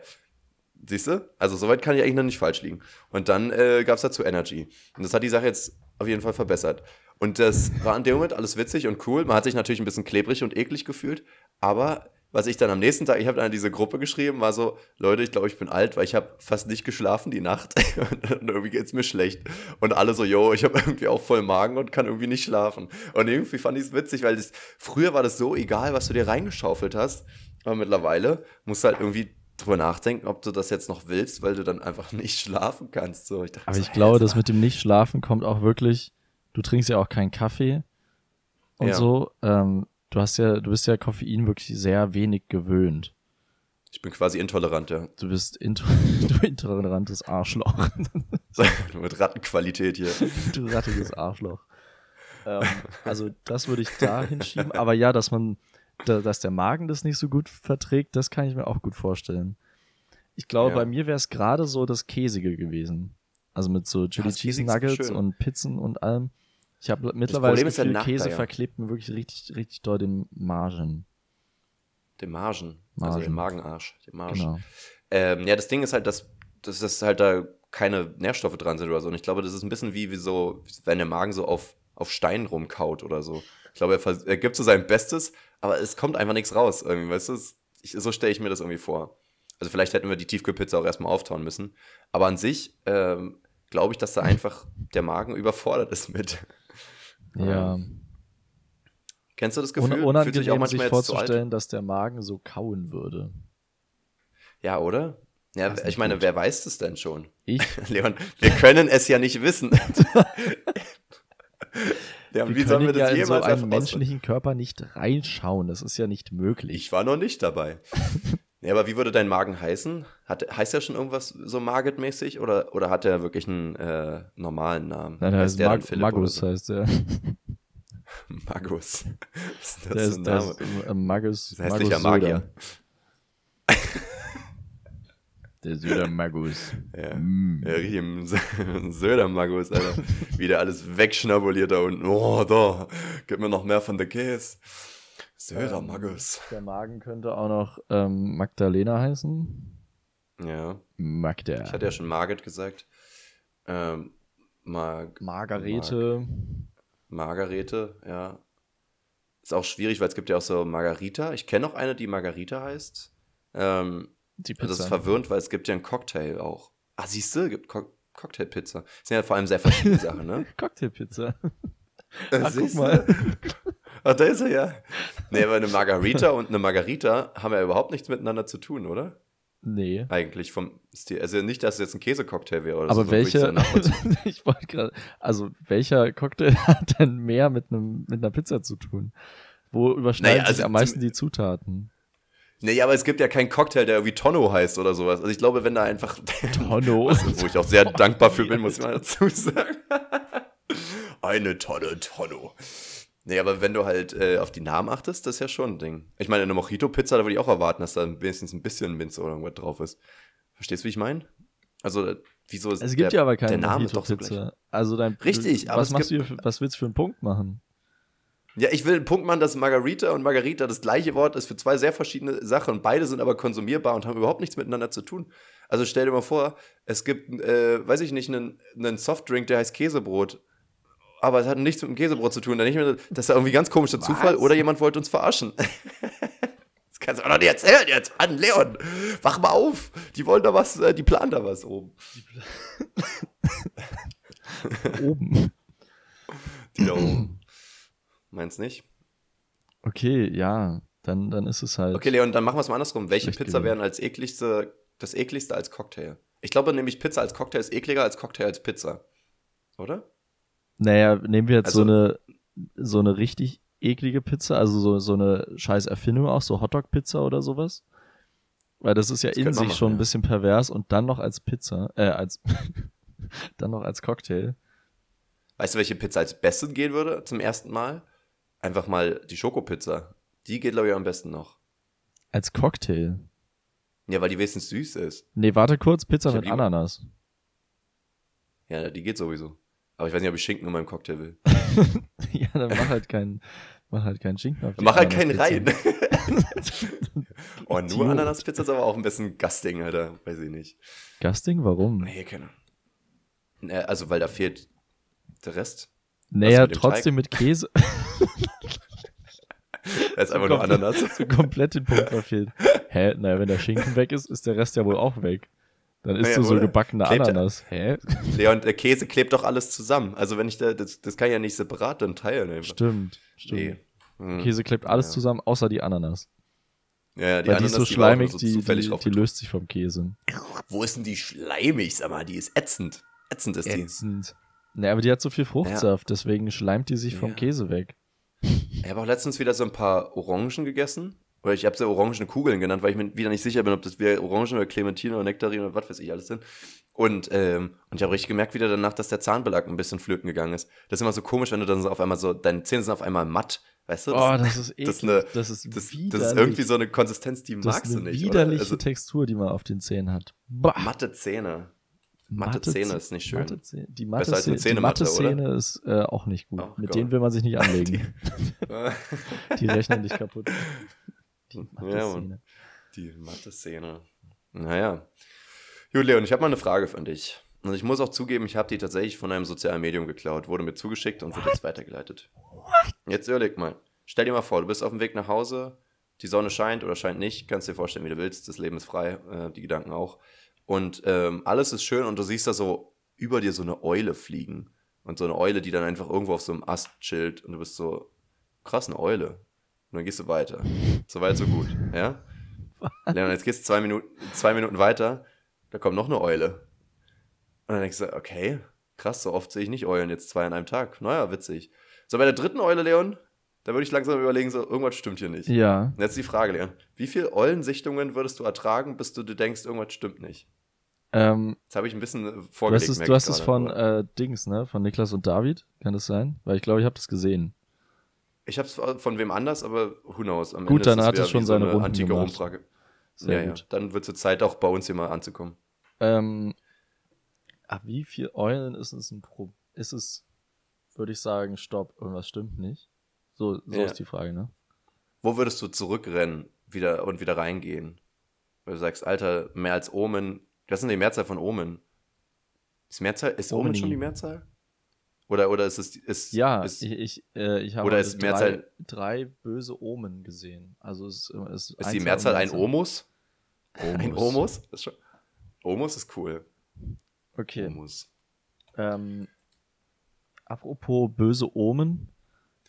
Speaker 2: siehst du? Also soweit kann ich eigentlich noch nicht falsch liegen. Und dann äh, gab's dazu Energy. Und das hat die Sache jetzt auf jeden Fall verbessert. Und das war in dem Moment alles witzig und cool. Man hat sich natürlich ein bisschen klebrig und eklig gefühlt, aber was ich dann am nächsten Tag, ich habe dann diese Gruppe geschrieben, war so, Leute, ich glaube, ich bin alt, weil ich habe fast nicht geschlafen die Nacht [laughs] und irgendwie geht es mir schlecht. Und alle so, yo, ich habe irgendwie auch voll Magen und kann irgendwie nicht schlafen. Und irgendwie fand ich es witzig, weil das, früher war das so egal, was du dir reingeschaufelt hast, aber mittlerweile musst du halt irgendwie drüber nachdenken, ob du das jetzt noch willst, weil du dann einfach [laughs] nicht schlafen kannst. So,
Speaker 3: ich dachte, aber ich so, glaube, das mit dem Nicht-Schlafen kommt auch wirklich, du trinkst ja auch keinen Kaffee und ja. so. Ähm, du hast ja, du bist ja Koffein wirklich sehr wenig gewöhnt.
Speaker 2: Ich bin quasi intolerant, ja.
Speaker 3: Du bist into [laughs] du intolerantes Arschloch. [laughs]
Speaker 2: Mit Rattenqualität hier.
Speaker 3: Du rattiges Arschloch. ähm, [laughs] also das würde ich da hinschieben. Aber ja, dass man, da, dass der Magen das nicht so gut verträgt, das kann ich mir auch gut vorstellen. Ich glaube, ja. bei mir wäre es gerade so das Käsige gewesen. Also mit so Chili Cheese Nuggets und Pizzen und allem. Ich habe mittlerweile das, das Gefühl, Käse ja. verklebt mir wirklich richtig, richtig doll den Margen.
Speaker 2: Den Margen, Margen. also den Magenarsch, den Marsch. Genau. Ähm, ja, das Ding ist halt, dass, dass das halt da keine Nährstoffe dran sind oder so. Und ich glaube, das ist ein bisschen wie, wie so, wenn der Magen so auf, auf Stein rumkaut oder so. Ich glaube, er, er gibt so sein Bestes, aber es kommt einfach nichts raus irgendwie, weißt du? Ich, so stelle ich mir das irgendwie vor. Also vielleicht hätten wir die Tiefkühlpizza auch erstmal auftauen müssen. Aber an sich ähm, glaube ich, dass da einfach der Magen überfordert ist mit.
Speaker 3: Ja.
Speaker 2: Kennst du das Gefühl? Un
Speaker 3: unangenehm sich, auch sich vorzustellen, dass der Magen so kauen würde.
Speaker 2: Ja, oder? Ja, ich meine, gut. wer weiß das denn schon?
Speaker 3: Ich? [laughs]
Speaker 2: Leon, wir können es ja nicht wissen. [laughs]
Speaker 3: ja, wir wie sollen wir das ja jemals in so einen menschlichen Körper nicht reinschauen? Das ist ja nicht möglich.
Speaker 2: Ich war noch nicht dabei. [laughs] ja, aber wie würde dein Magen heißen? Hat, heißt er schon irgendwas so Margit-mäßig oder, oder hat er wirklich einen äh, normalen Namen?
Speaker 3: Nein, heißt der Mag Magus so? heißt er. [laughs]
Speaker 2: Magus.
Speaker 3: Was ist das der ist, Name? Das äh, Magus.
Speaker 2: Das hässlicher Magier.
Speaker 3: Der Söder-Magus. [laughs]
Speaker 2: Ja, mm. ja richtig im Söder-Magus, Alter. Wie der alles wegschnabuliert da unten. Oh, da, gib mir noch mehr von der Käse. Söder-Magus.
Speaker 3: Ähm, der Magen könnte auch noch ähm, Magdalena heißen.
Speaker 2: Ja.
Speaker 3: Magda.
Speaker 2: Ich hatte ja schon Margit gesagt. Ähm, Mag
Speaker 3: Margarete. Mag
Speaker 2: Margarete, ja. Ist auch schwierig, weil es gibt ja auch so Margarita. Ich kenne noch eine, die Margarita heißt. Ähm, die Pizza. Das ist verwirrend, weil es gibt ja einen Cocktail auch. Ah, siehst du, gibt Co Cocktailpizza. Das sind ja vor allem sehr verschiedene [laughs] Sachen, ne?
Speaker 3: Cocktailpizza.
Speaker 2: Ach, guck mal. Ach, da ist er ja. Nee, aber eine Margarita und eine Margarita haben ja überhaupt nichts miteinander zu tun, oder?
Speaker 3: Nee.
Speaker 2: Eigentlich vom Stil. Also nicht, dass es jetzt ein Käsecocktail wäre oder
Speaker 3: Aber
Speaker 2: so.
Speaker 3: welche, [laughs] ich wollte gerade, also welcher Cocktail [laughs] hat denn mehr mit einem mit einer Pizza zu tun? Wo überschneiden naja, also sich am meisten die Zutaten?
Speaker 2: Nee, aber es gibt ja keinen Cocktail, der irgendwie Tonno heißt oder sowas. Also ich glaube, wenn da einfach. [laughs]
Speaker 3: Tonno.
Speaker 2: wo ich auch sehr dankbar für bin, muss ich mal dazu sagen. Eine Tonne Tonno. Nee, aber wenn du halt äh, auf die Namen achtest, das ist ja schon ein Ding. Ich meine, eine Mojito-Pizza, da würde ich auch erwarten, dass da wenigstens ein bisschen Minze oder irgendwas drauf ist. Verstehst du, wie ich meine? Also, äh, wieso ist
Speaker 3: Es gibt der, ja aber keine Mojito-Pizza. Also dein
Speaker 2: Richtig,
Speaker 3: aber was machst du, was willst du für einen Punkt machen?
Speaker 2: Ja, ich will einen Punkt machen, dass Margarita und Margarita das gleiche Wort ist für zwei sehr verschiedene Sachen und beide sind aber konsumierbar und haben überhaupt nichts miteinander zu tun. Also stell dir mal vor, es gibt, äh, weiß ich nicht, einen, einen Softdrink, der heißt Käsebrot aber es hat nichts mit dem Käsebrot zu tun. Das ist ja irgendwie ganz komischer Was? Zufall oder jemand wollte uns verarschen. [laughs] das kannst du auch noch nicht erzählen jetzt. Mann, Leon, wach mal auf. Die wollen da was, äh, die planen da was oben. [laughs]
Speaker 3: oben.
Speaker 2: Die da oben. Meinst nicht?
Speaker 3: Okay, ja. Dann, dann ist es halt.
Speaker 2: Okay, Leon, dann machen wir es mal andersrum. Welche Pizza wären als ekligste, das ekligste als Cocktail? Ich glaube nämlich, Pizza als Cocktail ist ekliger als Cocktail als Pizza. Oder?
Speaker 3: Naja, nehmen wir jetzt also, so eine so eine richtig eklige Pizza, also so, so eine scheiß Erfindung auch, so Hotdog-Pizza oder sowas. Weil das ist ja das in sich machen, schon ein bisschen pervers und dann noch als Pizza, äh, als [laughs] dann noch als Cocktail.
Speaker 2: Weißt du, welche Pizza als besten gehen würde zum ersten Mal? Einfach mal die Schokopizza. Die geht, glaube ich, am besten noch.
Speaker 3: Als Cocktail?
Speaker 2: Ja, weil die wenigstens süß ist.
Speaker 3: Nee, warte kurz, Pizza mit Ananas.
Speaker 2: Ja, die geht sowieso. Aber ich weiß nicht, ob ich Schinken in meinem Cocktail will. [laughs]
Speaker 3: ja, dann mach halt keinen mach halt keinen Schinken auf
Speaker 2: die Mach halt keinen rein. [laughs] oh, nur Ananaspizza ist aber auch ein bisschen Gasting, Alter. Weiß ich nicht.
Speaker 3: Gasting? Warum?
Speaker 2: Nee, keine Also, weil da fehlt der Rest.
Speaker 3: Naja, trotzdem Teig. mit Käse. [laughs]
Speaker 2: da ist einfach nur Ananas.
Speaker 3: So komplett den Punkt verfehlt. Hä? Naja, wenn der Schinken weg ist, ist der Rest ja wohl auch weg. Dann isst
Speaker 2: Ja,
Speaker 3: du so
Speaker 2: oder?
Speaker 3: gebackene
Speaker 2: Klebt-
Speaker 3: Ananas. Hä? [laughs]
Speaker 2: Leon, der Käse klebt doch alles zusammen. Also wenn ich da, das, das kann ich ja nicht separat dann teilen. einfach.
Speaker 3: Stimmt, stimmt.
Speaker 2: Nee. Hm.
Speaker 3: Käse klebt alles
Speaker 2: Ja.
Speaker 3: zusammen, außer die Ananas.
Speaker 2: Ja, ja, die
Speaker 3: Weil die ist so
Speaker 2: Ananas, die war auch
Speaker 3: schleimig, die,
Speaker 2: zufällig
Speaker 3: die, die
Speaker 2: aufgetreten.
Speaker 3: löst sich vom Käse.
Speaker 2: Wo ist denn die schleimig? Sag mal, die ist ätzend. Ätzend ist die.
Speaker 3: Ätzend. Ne, aber die hat so viel Fruchtsaft, deswegen schleimt die sich vom
Speaker 2: Ja.
Speaker 3: Käse weg.
Speaker 2: Ich habe auch letztens wieder so ein paar Orangen gegessen. Oder ich habe sie orangene Kugeln genannt, weil ich mir wieder nicht sicher bin, ob das wieder Orangen oder Clementine oder Nektarine oder was weiß ich alles sind. Und, ähm, und ich habe richtig gemerkt wieder danach, dass der Zahnbelag ein bisschen flöten gegangen ist. Das ist immer so komisch, wenn du dann so auf einmal so, deine Zähne sind auf einmal matt, weißt du?
Speaker 3: Oh, das ist eklig.
Speaker 2: das ist eine-
Speaker 3: das ist
Speaker 2: das, das ist irgendwie so eine Konsistenz, die
Speaker 3: das
Speaker 2: magst
Speaker 3: ist
Speaker 2: du
Speaker 3: eine
Speaker 2: nicht.
Speaker 3: widerliche
Speaker 2: oder? Also,
Speaker 3: Textur, die man auf den Zähnen hat. Bah.
Speaker 2: matte Zähne. matte Zähne
Speaker 3: Zäh-
Speaker 2: ist nicht schön.
Speaker 3: Matte Zähne, die matte,
Speaker 2: Besser als eine
Speaker 3: Zähne, die matte? Zähne ist äh, auch nicht gut.
Speaker 2: Oh
Speaker 3: Mit
Speaker 2: Gott.
Speaker 3: denen will man sich nicht [laughs] anlegen. [laughs] die rechnen dich kaputt. [laughs] Die matte
Speaker 2: Ja. Die matte Szene. Naja. Gut, Leon, ich habe mal eine Frage für dich. Und ich muss auch zugeben, ich habe die tatsächlich von einem sozialen Medium geklaut, wurde mir zugeschickt und wird jetzt weitergeleitet. Jetzt überleg mal. Stell dir mal vor, du bist auf dem Weg nach Hause, die Sonne scheint oder scheint nicht, kannst dir vorstellen, wie du willst, das Leben ist frei, äh, die Gedanken auch. Und ähm, alles ist schön und du siehst da so über dir so eine Eule fliegen. Und so eine Eule, die dann einfach irgendwo auf so einem Ast chillt und du bist so, krass, eine Eule. Und dann gehst du weiter. So weit, so gut. Ja? Leon, jetzt gehst du zwei Minuten, zwei Minuten weiter, da kommt noch eine Eule. Und dann denkst du, okay, krass, so oft sehe ich nicht Eulen, jetzt zwei an einem Tag. Naja, witzig. So, bei der dritten Eule, Leon, da würde ich langsam überlegen, so, irgendwas stimmt hier nicht.
Speaker 3: Ja.
Speaker 2: Und jetzt die Frage, Leon. Wie viele Eulensichtungen würdest du ertragen, bis du dir denkst, irgendwas stimmt nicht?
Speaker 3: Ähm,
Speaker 2: Jetzt habe ich ein bisschen äh,
Speaker 3: du hast
Speaker 2: vorgelegt.
Speaker 3: es, du hast es von äh, Dings, ne? Von Niklas und David. Kann das sein? Weil ich glaube, ich habe das gesehen.
Speaker 2: Ich habe es von wem anders, aber who knows. Am
Speaker 3: Gut,
Speaker 2: Ende
Speaker 3: dann hat es schon seine
Speaker 2: eine
Speaker 3: Runden
Speaker 2: antike
Speaker 3: gemacht.
Speaker 2: Umfrage.
Speaker 3: Sehr
Speaker 2: ja,
Speaker 3: gut.
Speaker 2: ja. Dann wird es Zeit, auch bei uns hier mal anzukommen.
Speaker 3: Ähm, ab wie viel Eulen ist es ein Pro? Ist es, würde ich sagen, stopp, irgendwas stimmt nicht. So, so
Speaker 2: Ja.
Speaker 3: ist die Frage, ne?
Speaker 2: Wo würdest du zurückrennen wieder und wieder reingehen? Weil du sagst, Alter, mehr als Omen. Ist denn die Mehrzahl von Omen? Ist, Mehrzahl, ist Omen schon die Mehrzahl? Oder, oder ist es. Ist,
Speaker 3: Ja,
Speaker 2: ist,
Speaker 3: ich, ich, äh, ich habe
Speaker 2: Oder ist
Speaker 3: drei,
Speaker 2: Mehrzahl-
Speaker 3: drei böse Omen gesehen. Also es ist,
Speaker 2: ist die Mehrzahl ein Omus?
Speaker 3: Omus.
Speaker 2: Ein Omus? Ist schon, Omus ist cool.
Speaker 3: Okay.
Speaker 2: Omus.
Speaker 3: Ähm, apropos böse Omen.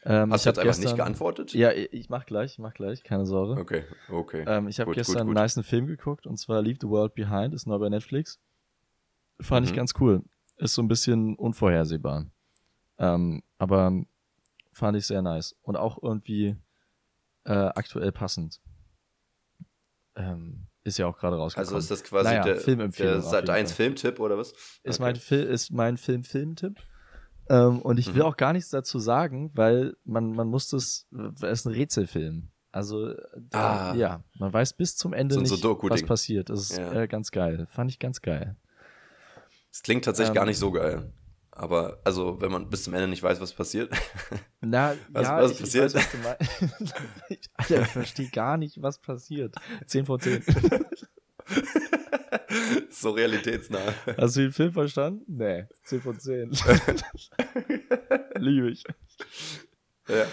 Speaker 3: Ähm,
Speaker 2: Hast
Speaker 3: ich
Speaker 2: du jetzt einfach
Speaker 3: gestern,
Speaker 2: nicht geantwortet?
Speaker 3: Ja, ich ich mach gleich, ich mach gleich, keine Sorge.
Speaker 2: Okay, okay.
Speaker 3: Ähm, ich habe gestern
Speaker 2: gut,
Speaker 3: einen
Speaker 2: gut.
Speaker 3: niceen Film geguckt und zwar Leave the World Behind, ist neu bei Netflix. Fand ich
Speaker 2: Mhm.
Speaker 3: ganz cool. Ist so ein bisschen unvorhersehbar. Ähm, aber fand ich sehr nice. Und auch irgendwie äh, aktuell passend. Ähm, ist ja auch gerade rausgekommen.
Speaker 2: Also ist das quasi
Speaker 3: Naja,
Speaker 2: der,
Speaker 3: Filmempfehlung
Speaker 2: der Sat
Speaker 3: jeden
Speaker 2: 1
Speaker 3: Fall.
Speaker 2: Filmtipp oder was?
Speaker 3: ist,
Speaker 2: Okay.
Speaker 3: mein Fil ist mein Film-Filmtipp. Ähm, und ich will
Speaker 2: Mhm.
Speaker 3: auch gar nichts dazu sagen, weil man, man muss das, es ist ein Rätselfilm. Also, äh,
Speaker 2: Ah.
Speaker 3: ja, man weiß bis zum Ende
Speaker 2: So
Speaker 3: nicht,
Speaker 2: Sudoku-Ding.
Speaker 3: was passiert. Das ist
Speaker 2: Ja.
Speaker 3: äh, ganz geil. Fand ich ganz geil.
Speaker 2: Es klingt tatsächlich
Speaker 3: Ähm,
Speaker 2: gar nicht so geil. Aber, also, wenn man bis zum Ende nicht weiß, was passiert. [laughs]
Speaker 3: Na,
Speaker 2: Was-
Speaker 3: ja,
Speaker 2: was
Speaker 3: ich,
Speaker 2: passiert?
Speaker 3: Ich weiß. [laughs] Ich- Alter, ich verstehe gar nicht, was passiert. 10 von 10.
Speaker 2: so realitätsnah.
Speaker 3: Hast du den Film verstanden? Nee, 10 von 10. Liebe ich.
Speaker 2: ja.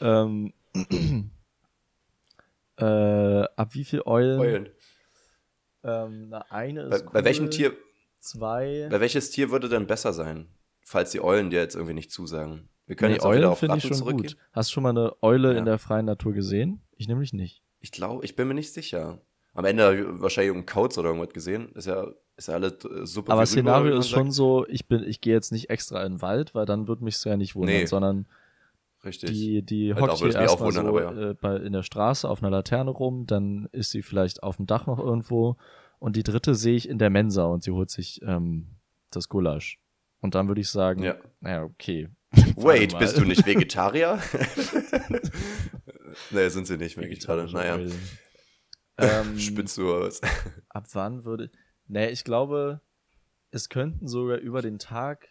Speaker 3: Ähm, [clears throat] äh, ab wie viel Eulen?
Speaker 2: Eulen.
Speaker 3: Ähm, na, eine
Speaker 2: Bei,
Speaker 3: ist
Speaker 2: bei
Speaker 3: cool,
Speaker 2: welchem Tier,
Speaker 3: Zwei.
Speaker 2: bei welches Tier würde denn besser sein? Falls die Eulen dir jetzt irgendwie nicht zusagen. Wir können
Speaker 3: Nee,
Speaker 2: jetzt auch wieder
Speaker 3: Eulen
Speaker 2: auf
Speaker 3: ich schon
Speaker 2: zurückgehen.
Speaker 3: gut. Hast du schon mal eine Eule
Speaker 2: Ja.
Speaker 3: in der freien Natur gesehen? Ich nämlich nicht.
Speaker 2: Ich glaube, ich bin mir nicht sicher. Am Ende habe ich wahrscheinlich irgendeinen Kauz oder irgendwas gesehen. Ist ja, ist ja alles äh, super.
Speaker 3: Aber
Speaker 2: rüber,
Speaker 3: Szenario
Speaker 2: man
Speaker 3: ist schon so, ich bin, ich gehe jetzt nicht extra in den Wald, weil dann würde mich ja nicht wundern,
Speaker 2: Nee.
Speaker 3: sondern
Speaker 2: Richtig.
Speaker 3: die, die
Speaker 2: Halt
Speaker 3: hockt
Speaker 2: würde
Speaker 3: hier
Speaker 2: es
Speaker 3: erstmal so
Speaker 2: aber
Speaker 3: äh, bei, in der Straße auf einer Laterne rum, dann ist sie vielleicht auf dem Dach noch irgendwo und die dritte sehe ich in der Mensa und sie holt sich ähm, das Gulasch. Und dann würde ich sagen,
Speaker 2: Ja.
Speaker 3: naja, okay.
Speaker 2: Wait, bist du nicht [laughs] Vegetarier? [laughs] nee, sind sie nicht Vegetarier. Naja,
Speaker 3: Ähm,
Speaker 2: spinnst du was?
Speaker 3: ab wann würde. Nee, ich glaube, es könnten sogar über den Tag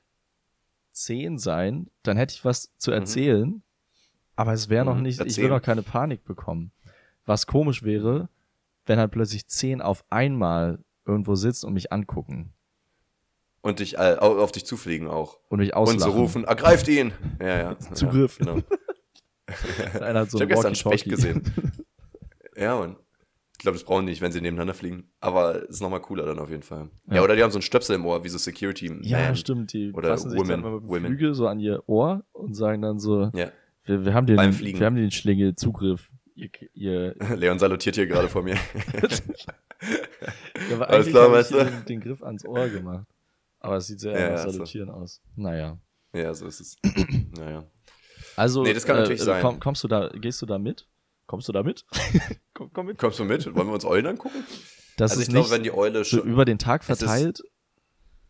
Speaker 3: zehn sein. Dann hätte ich was zu
Speaker 2: Mhm.
Speaker 3: erzählen. Aber es wäre noch
Speaker 2: Mhm,
Speaker 3: nicht, ich
Speaker 2: erzähl.
Speaker 3: will noch keine Panik bekommen. Was komisch wäre, wenn halt plötzlich zehn auf einmal irgendwo sitzen und mich angucken
Speaker 2: Und dich äh, au- auf dich zufliegen auch.
Speaker 3: und mich
Speaker 2: Und
Speaker 3: auslachen.
Speaker 2: so rufen, ergreift ihn! Ja, ja. [laughs]
Speaker 3: Zugriff.
Speaker 2: Ja, genau. [laughs]
Speaker 3: Einer hat so
Speaker 2: ich habe gestern Specht gesehen. ja, Mann. Ich glaube, das brauchen die nicht, wenn sie nebeneinander fliegen. Aber es ist nochmal cooler dann auf jeden Fall. Ja.
Speaker 3: Ja.
Speaker 2: oder die haben so einen Stöpsel im Ohr, wie so Security
Speaker 3: Ja,
Speaker 2: Man.
Speaker 3: stimmt. Die
Speaker 2: Oder
Speaker 3: fassen sich
Speaker 2: Women,
Speaker 3: dann
Speaker 2: Women.
Speaker 3: Flügel so an ihr Ohr und sagen dann so,
Speaker 2: Ja.
Speaker 3: wir, wir haben den,
Speaker 2: Beim Fliegen.
Speaker 3: wir haben den Schlingelzugriff. Ihr, ihr, [laughs]
Speaker 2: Leon salutiert hier gerade vor mir.
Speaker 3: ja, aber
Speaker 2: Alles klar, weißt du?
Speaker 3: den, den Griff ans Ohr gemacht. Aber es sieht sehr
Speaker 2: Ja,
Speaker 3: nach
Speaker 2: so.
Speaker 3: Aus. Naja.
Speaker 2: ja, so ist es. [clears throat] naja.
Speaker 3: Also,
Speaker 2: Nee, das kann natürlich sein.
Speaker 3: Komm, kommst du da, gehst du da mit? Kommst du da mit? [laughs] komm, komm mit.
Speaker 2: Kommst du mit? Wollen wir uns Eulen angucken?
Speaker 3: Das
Speaker 2: also
Speaker 3: ist
Speaker 2: ich glaube,
Speaker 3: nicht
Speaker 2: wenn die Eule
Speaker 3: so
Speaker 2: schon.
Speaker 3: über den Tag
Speaker 2: Es ist-
Speaker 3: verteilt.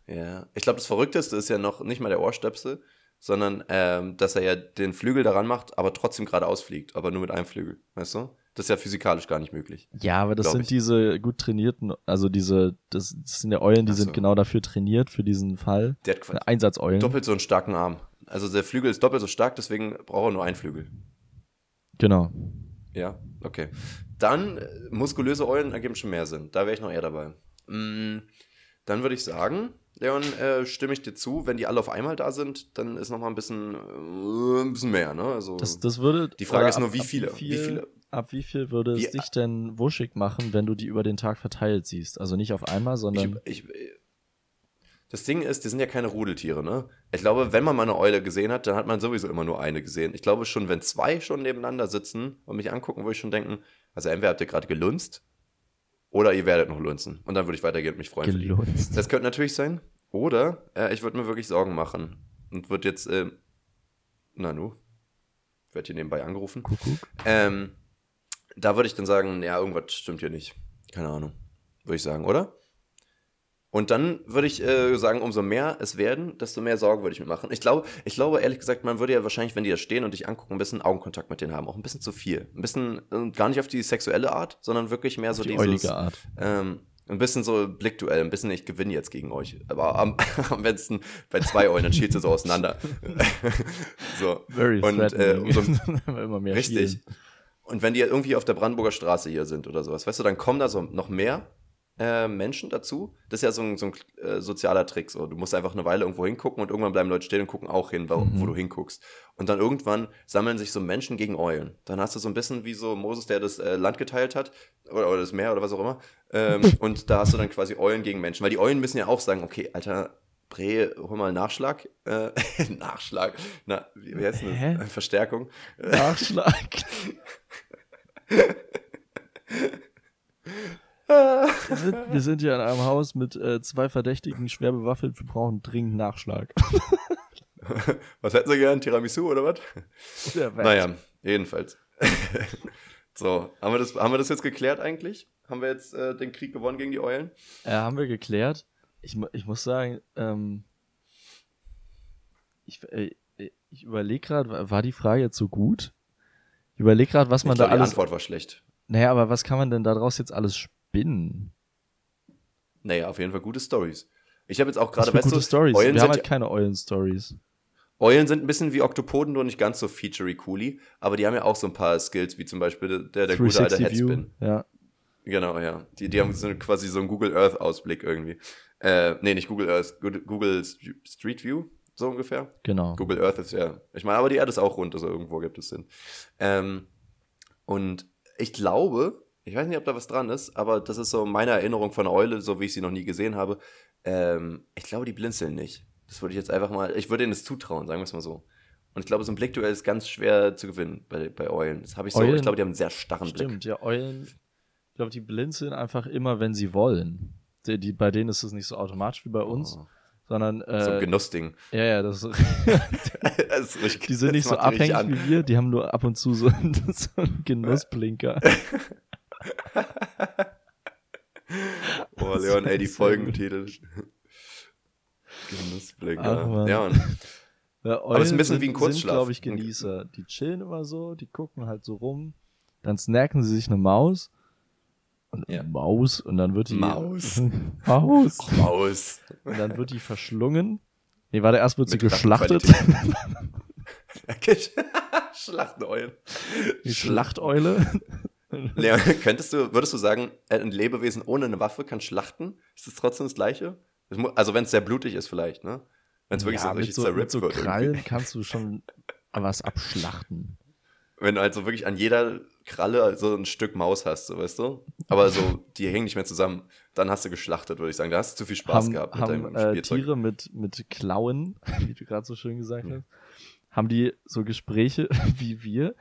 Speaker 2: Ja. Ich glaube, das Verrückteste ist ja noch nicht mal der Ohrstöpsel, sondern ähm, dass er ja den Flügel daran macht, aber trotzdem geradeaus fliegt, aber nur mit einem Flügel. Weißt du? Das ist ja physikalisch gar nicht möglich.
Speaker 3: Ja, aber das sind
Speaker 2: ich.
Speaker 3: diese gut trainierten, also diese, das, das sind ja Eulen, die
Speaker 2: so.
Speaker 3: sind genau dafür trainiert, für diesen Fall.
Speaker 2: Der hat quasi
Speaker 3: Einsatzeulen.
Speaker 2: doppelt so einen starken Arm. Also der Flügel ist doppelt so stark, deswegen braucht er nur einen Flügel.
Speaker 3: Genau.
Speaker 2: Ja, okay. Dann äh, muskulöse Eulen ergeben schon mehr Sinn. Da wäre ich noch eher dabei. Mm, dann würde ich sagen, Leon, äh, stimme ich dir zu, wenn die alle auf einmal da sind, dann ist noch mal ein bisschen, äh, ein bisschen mehr, ne? Also,
Speaker 3: Das, das würde.
Speaker 2: Die Frage ist nur, wie viele?
Speaker 3: Wie,
Speaker 2: Wie
Speaker 3: viel,
Speaker 2: viele?
Speaker 3: Ab wie viel würde es
Speaker 2: Wie-
Speaker 3: dich denn wuschig machen, wenn du die über den Tag verteilt siehst? Also nicht auf einmal, sondern.
Speaker 2: ich, ich, das Ding ist, die sind ja keine Rudeltiere, ne? Ich glaube, wenn man mal eine Eule gesehen hat, dann hat man sowieso immer nur eine gesehen. Ich glaube schon, wenn zwei schon nebeneinander sitzen und mich angucken, würde ich schon denken, also entweder habt ihr gerade gelunzt oder ihr werdet noch lunzen. Und dann würde ich weitergehen und mich freuen.
Speaker 3: gelunzt.
Speaker 2: Das könnte natürlich sein. Oder äh, ich würde mir wirklich Sorgen machen und würde jetzt, äh, Nanu, werde hier nebenbei angerufen.
Speaker 3: Kuckuck.
Speaker 2: Ähm, da würde ich dann sagen, ja, irgendwas stimmt hier nicht. Keine Ahnung. Würde ich sagen, oder? Und dann würde ich äh, sagen, umso mehr es werden, desto mehr Sorgen würde ich mir machen. Ich glaube, ich glaube, ehrlich gesagt, man würde ja wahrscheinlich, wenn die da stehen und dich angucken, ein bisschen Augenkontakt mit denen haben. Auch ein bisschen zu viel. Ein bisschen, äh, gar nicht auf die sexuelle Art, sondern wirklich mehr so
Speaker 3: die
Speaker 2: dieses.
Speaker 3: Art.
Speaker 2: Ähm, ein bisschen so Blickduell, ein bisschen, ich gewinne jetzt gegen euch. Aber am, [laughs] am besten bei zwei Eulen, dann schießt ihr so auseinander. [laughs] so.
Speaker 3: Very
Speaker 2: Und, äh, umso, [laughs]
Speaker 3: immer mehr
Speaker 2: richtig.
Speaker 3: Schielen.
Speaker 2: Und wenn die irgendwie auf der Brandenburger Straße hier sind oder sowas, weißt du, dann kommen da so noch mehr äh, Menschen dazu. Das ist ja so ein, so ein äh, sozialer Trick. So. Du musst einfach eine Weile irgendwo hingucken und irgendwann bleiben Leute stehen und gucken auch hin, wo,
Speaker 3: Mhm.
Speaker 2: wo du hinguckst. Und dann irgendwann sammeln sich so Menschen gegen Eulen. Dann hast du so ein bisschen wie so Moses, der das äh, Land geteilt hat oder, oder das Meer oder was auch immer. Ähm, [laughs] und da hast du dann quasi Eulen gegen Menschen. Weil die Eulen müssen ja auch sagen, okay, Alter, Bre, hol mal einen Nachschlag. Äh, [laughs] Nachschlag. Na, wie, wie heißt denn das?
Speaker 3: Hä?
Speaker 2: Äh, Verstärkung.
Speaker 3: Nachschlag. [laughs] Wir sind, wir sind hier in einem Haus mit äh, zwei Verdächtigen, schwer bewaffnet. Wir brauchen dringend Nachschlag. [laughs]
Speaker 2: Was hätten sie gern? Tiramisu oder was?
Speaker 3: Oder was?
Speaker 2: Naja, jedenfalls. so, haben wir, das, haben wir das jetzt geklärt eigentlich? Haben wir jetzt äh, den Krieg gewonnen gegen die Eulen?
Speaker 3: Äh, haben wir geklärt. Ich, ich muss sagen, ähm, ich, äh, ich überlege gerade, war die Frage jetzt so gut? Ich überlege gerade, was man
Speaker 2: ich glaub,
Speaker 3: da
Speaker 2: die
Speaker 3: alles.
Speaker 2: Antwort war schlecht.
Speaker 3: Naja, aber was kann man denn daraus jetzt alles spinnen?
Speaker 2: Naja, auf jeden Fall gute Stories. Ich habe jetzt auch gerade, weißt
Speaker 3: gute
Speaker 2: du,
Speaker 3: Stories.
Speaker 2: Eulen
Speaker 3: Wir haben
Speaker 2: sind,
Speaker 3: halt keine Eulen-Stories.
Speaker 2: Eulen sind ein bisschen wie Oktopoden, nur nicht ganz so featurey cooli, aber die haben ja auch so ein paar Skills, wie zum Beispiel der, der gute alte
Speaker 3: 360 View.
Speaker 2: Headspin.
Speaker 3: Ja.
Speaker 2: Genau, ja. Die, die haben so quasi so einen Google Earth Ausblick irgendwie. Äh, nee, nicht Google Earth, Google- Street View, so ungefähr.
Speaker 3: Genau.
Speaker 2: Google Earth ist ja, ich meine, aber die Erde ist auch rund, also irgendwo gibt es Sinn. Ähm, und ich glaube, ich weiß nicht, ob da was dran ist, aber das ist so meine Erinnerung von Eule, so wie ich sie noch nie gesehen habe. Ähm, ich glaube, die blinzeln nicht. Das würde ich jetzt einfach mal, ich würde ihnen das zutrauen, sagen wir es mal so. Und ich glaube, so ein Blickduell ist ganz schwer zu gewinnen bei, bei Eulen. Das habe ich so,
Speaker 3: Eulen-
Speaker 2: ich glaube, die haben einen sehr starren Blick.
Speaker 3: Stimmt, ja, Eulen, ich glaube, die blinzeln einfach immer, wenn sie wollen. Die, die, bei denen ist es nicht so automatisch wie bei uns,
Speaker 2: Oh,
Speaker 3: sondern,
Speaker 2: so ein
Speaker 3: äh,
Speaker 2: Genussding.
Speaker 3: ja, ja, [laughs] [laughs] das,
Speaker 2: Das ist richtig,
Speaker 3: die sind nicht so abhängig wie wir, die haben nur ab und zu so, [laughs] so einen Genussblinker.
Speaker 2: Oh, Leon, ey, die Folgentitel. Genussblinker.
Speaker 3: Ach,
Speaker 2: ja.
Speaker 3: Ja,
Speaker 2: Aber es ist ein bisschen wie ein Kurzschlaf.
Speaker 3: Glaube ich, Genießer. Die chillen immer so, die gucken halt so rum, dann snacken sie sich eine Maus. Und
Speaker 2: Ja.
Speaker 3: Maus und dann wird die
Speaker 2: Maus. [laughs]
Speaker 3: Maus
Speaker 2: Maus.
Speaker 3: und dann wird die verschlungen. Nee, warte, erst wird sie
Speaker 2: Mit
Speaker 3: geschlachtet. [laughs] [laughs]
Speaker 2: Schlachteneulen.
Speaker 3: Die Schlachteule.
Speaker 2: Leon, könntest du, würdest du sagen, ein Lebewesen ohne eine Waffe kann schlachten? Ist das trotzdem das Gleiche? Also, wenn es sehr blutig ist, vielleicht, ne? Wenn es wirklich
Speaker 3: ja,
Speaker 2: so richtig
Speaker 3: so,
Speaker 2: zerrippt
Speaker 3: mit so
Speaker 2: wird.
Speaker 3: Krallen
Speaker 2: irgendwie.
Speaker 3: kannst du schon was abschlachten.
Speaker 2: wenn du halt so wirklich an jeder Kralle so ein Stück Maus hast, so weißt du? Aber so, die hängen nicht mehr zusammen. Dann hast du geschlachtet, würde ich sagen. Da hast du zu viel Spaß
Speaker 3: haben,
Speaker 2: gehabt mit
Speaker 3: haben
Speaker 2: deinem
Speaker 3: äh,
Speaker 2: Spielzeug.
Speaker 3: Tiere mit, mit Klauen, wie du gerade so schön gesagt hast, haben die so Gespräche [laughs] wie wir?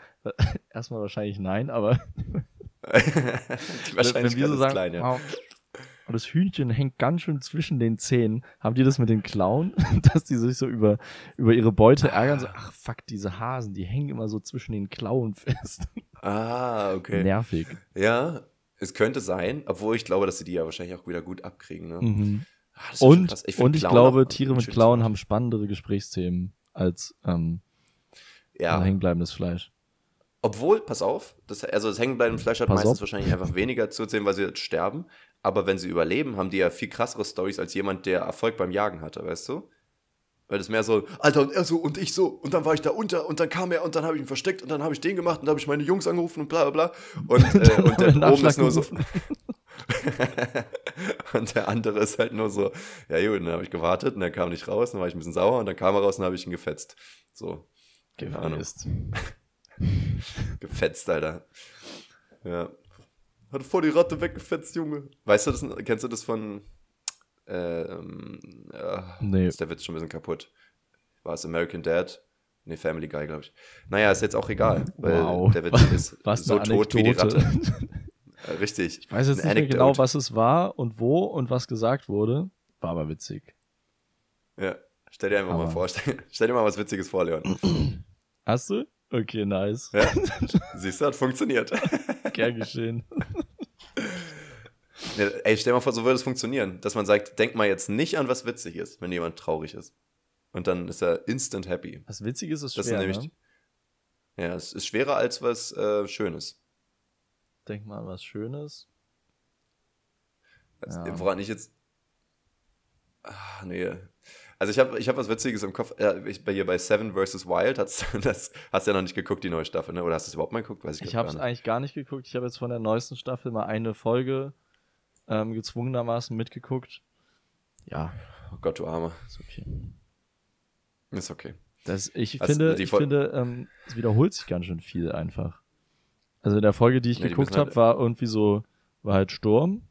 Speaker 3: Erstmal wahrscheinlich nein, aber [laughs]
Speaker 2: die
Speaker 3: wenn
Speaker 2: Wahrscheinlichkeit
Speaker 3: wir so sagen,
Speaker 2: klein, ja.
Speaker 3: "Oh, das Hühnchen hängt ganz schön zwischen den Zähnen, haben die das mit den Klauen, [laughs] dass die sich so über, über ihre Beute ärgern, so, ach fuck, diese Hasen, die hängen immer so zwischen den Klauen fest.
Speaker 2: Ah, okay.
Speaker 3: Nervig.
Speaker 2: Ja, es könnte sein, obwohl ich glaube, dass sie die ja wahrscheinlich auch wieder gut abkriegen. Ne?
Speaker 3: Mhm.
Speaker 2: Ah, ist schon
Speaker 3: Und,
Speaker 2: krass.
Speaker 3: und ich
Speaker 2: Klauen
Speaker 3: glaube, Tiere mit Klauen haben spannendere Gesprächsthemen als ähm,
Speaker 2: Ja,
Speaker 3: hängenbleibendes Fleisch.
Speaker 2: Obwohl, pass auf, das, also das hängenbleibende Fleisch hat
Speaker 3: Pass
Speaker 2: meistens
Speaker 3: auf.
Speaker 2: wahrscheinlich einfach weniger zu erzählen, weil sie jetzt sterben. Aber wenn sie überleben, haben die ja viel krassere Stories als jemand, der Erfolg beim Jagen hatte, weißt du? Weil das mehr so, Alter, und er so und ich so. Und dann war ich da unter und dann kam er und dann habe ich ihn versteckt und dann habe ich den gemacht und dann habe ich meine Jungs angerufen und bla bla bla. Und, [laughs] äh, und der oben ist nur so. [laughs] und der andere ist halt nur so, ja gut, dann habe ich gewartet und er kam nicht raus, dann war ich ein bisschen sauer und dann kam er raus und dann habe ich ihn gefetzt. So. Keine Ahnung. [laughs] Gefetzt, Alter. Ja. Hat voll die Ratte weggefetzt, Junge. Weißt du das? Kennst du das von. Ähm, ja,
Speaker 3: Nee.
Speaker 2: Ist der Witz schon ein bisschen kaputt. War es American Dad? Nee, Family Guy, glaube ich. Naja, ist jetzt auch egal, weil
Speaker 3: Wow.
Speaker 2: der Witz ist [laughs]
Speaker 3: Was
Speaker 2: so tot wie die. Ratte. [laughs] Äh, richtig.
Speaker 3: Ich weiß jetzt
Speaker 2: Eine
Speaker 3: nicht mehr genau, was es war und wo und was gesagt wurde. War aber witzig.
Speaker 2: Ja. Stell dir einfach mal
Speaker 3: Aber-
Speaker 2: vor. [laughs] Stell, stell dir mal was Witziges vor, Leon.
Speaker 3: Hast du? Okay, nice.
Speaker 2: Ja. Siehst du, hat funktioniert.
Speaker 3: Gern geschehen.
Speaker 2: Ja, ey, stell mal vor, so würde es funktionieren, dass man sagt, denk mal jetzt nicht an, was witzig ist, wenn jemand traurig ist. Und dann ist er instant happy.
Speaker 3: Was Witziges ist
Speaker 2: Das
Speaker 3: schwer,
Speaker 2: ist nämlich,
Speaker 3: ne?
Speaker 2: ja, es ist schwerer als was äh, Schönes.
Speaker 3: Denk mal an was Schönes.
Speaker 2: Also,
Speaker 3: Ja.
Speaker 2: Woran ich jetzt. Ah, nee. Also ich habe ich hab was Witziges im Kopf. Ja, ich, bei hier bei Seven vs. Wild hast [laughs] das hast du ja noch nicht geguckt, die neue Staffel, ne? Oder hast du es überhaupt mal geguckt? Weiß ich,
Speaker 3: Ich habe es eigentlich gar nicht geguckt. Ich habe jetzt von der neuesten Staffel mal eine Folge ähm, gezwungenermaßen mitgeguckt. Ja,
Speaker 2: Oh Gott, du Arme.
Speaker 3: ist okay.
Speaker 2: Ist okay.
Speaker 3: Das, ich
Speaker 2: du
Speaker 3: finde, ich finde ähm, es wiederholt sich ganz schön viel einfach. Also in der Folge, die ich
Speaker 2: Ja,
Speaker 3: geguckt
Speaker 2: müssen halt-
Speaker 3: habe, war irgendwie so, war halt Sturm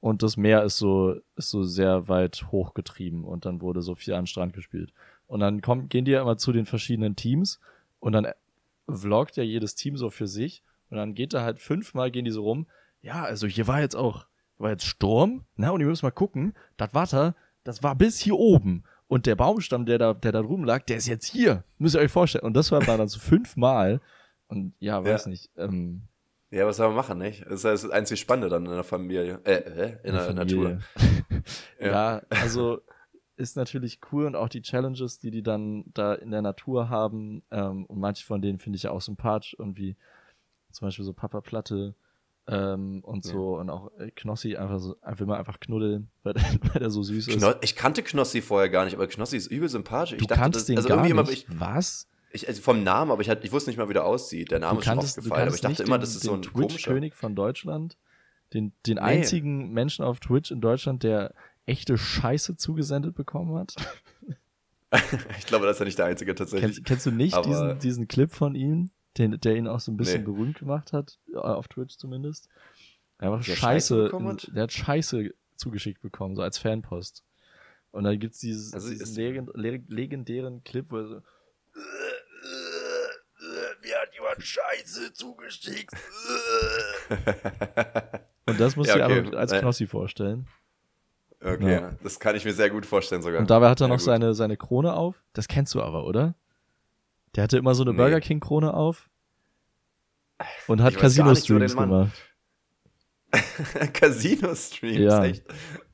Speaker 3: und das Meer ist so, ist so sehr weit hochgetrieben und dann wurde so viel an Strand gespielt. Und dann kommen, gehen die ja immer zu den verschiedenen Teams und dann vloggt ja jedes Team so für sich und dann geht da halt fünfmal gehen die so rum. Ja, also hier war jetzt auch, war jetzt Sturm, na und ihr müsst mal gucken, das Wasser, das war bis hier oben. Und der Baumstamm, der da, der da drüben lag, der ist jetzt hier. Müsst ihr euch vorstellen. Und das war dann so fünfmal. Und ja, weiß
Speaker 2: Ja.
Speaker 3: nicht. Ähm,
Speaker 2: Ja, was soll man machen, nicht? Das ist das einzig Spannende dann in der Familie. Äh, äh in der Natur.
Speaker 3: Familie. [laughs]
Speaker 2: Ja.
Speaker 3: ja. also ist natürlich cool und auch die Challenges, die die dann da in der Natur haben. Ähm, und manche von denen finde ich ja auch sympathisch. Irgendwie zum Beispiel so Papa Platte ähm, und
Speaker 2: Ja.
Speaker 3: so. Und auch äh, Knossi einfach so, will man einfach knuddeln, [laughs] weil, der- weil der so süß ist.
Speaker 2: Kno ich kannte Knossi vorher gar nicht, aber Knossi ist übel sympathisch.
Speaker 3: du
Speaker 2: ich dachte,
Speaker 3: kannst
Speaker 2: das,
Speaker 3: den
Speaker 2: also
Speaker 3: gar nicht.
Speaker 2: Immer, ich,
Speaker 3: Was?
Speaker 2: ich, also vom Namen, aber ich, hatte, ich wusste nicht mal, wie der aussieht. Der Name
Speaker 3: du
Speaker 2: ist schon
Speaker 3: kanntest, du
Speaker 2: aufgefallen, aber
Speaker 3: kannst
Speaker 2: ich dachte immer,
Speaker 3: den,
Speaker 2: das ist so ein.
Speaker 3: Twitch-König von Deutschland, den, den
Speaker 2: Nee.
Speaker 3: einzigen Menschen auf Twitch in Deutschland, der echte Scheiße zugesendet bekommen hat. [laughs]
Speaker 2: ich glaube, das ist ja nicht der einzige tatsächlich.
Speaker 3: Kennst, kennst du nicht
Speaker 2: Aber-
Speaker 3: diesen, diesen Clip von ihm, den, der ihn auch so ein bisschen
Speaker 2: Nee.
Speaker 3: berühmt gemacht hat, äh, auf Twitch zumindest? Einfach
Speaker 2: Der Scheiße
Speaker 3: Scheiße,
Speaker 2: hat?
Speaker 3: der hat Scheiße zugeschickt bekommen, so als Fanpost. Und dann gibt's dieses,
Speaker 2: Also
Speaker 3: diesen legend, le- legendären Clip, wo er so, mir hat jemand Scheiße zugeschickt. [laughs] Und das musst
Speaker 2: Ja,
Speaker 3: du dir
Speaker 2: okay.
Speaker 3: als
Speaker 2: Äh,
Speaker 3: Knossi vorstellen.
Speaker 2: okay,
Speaker 3: Ja.
Speaker 2: das kann ich mir sehr gut vorstellen sogar.
Speaker 3: Und dabei hat er
Speaker 2: Ja,
Speaker 3: noch
Speaker 2: gut.
Speaker 3: seine, seine Krone auf. Das kennst du aber, oder? Der hatte immer so eine
Speaker 2: Nee.
Speaker 3: Burger King Krone auf. Und hat Casino-Streams
Speaker 2: Mann.
Speaker 3: gemacht. [laughs]
Speaker 2: Casino-Streams,
Speaker 3: Ja.
Speaker 2: echt?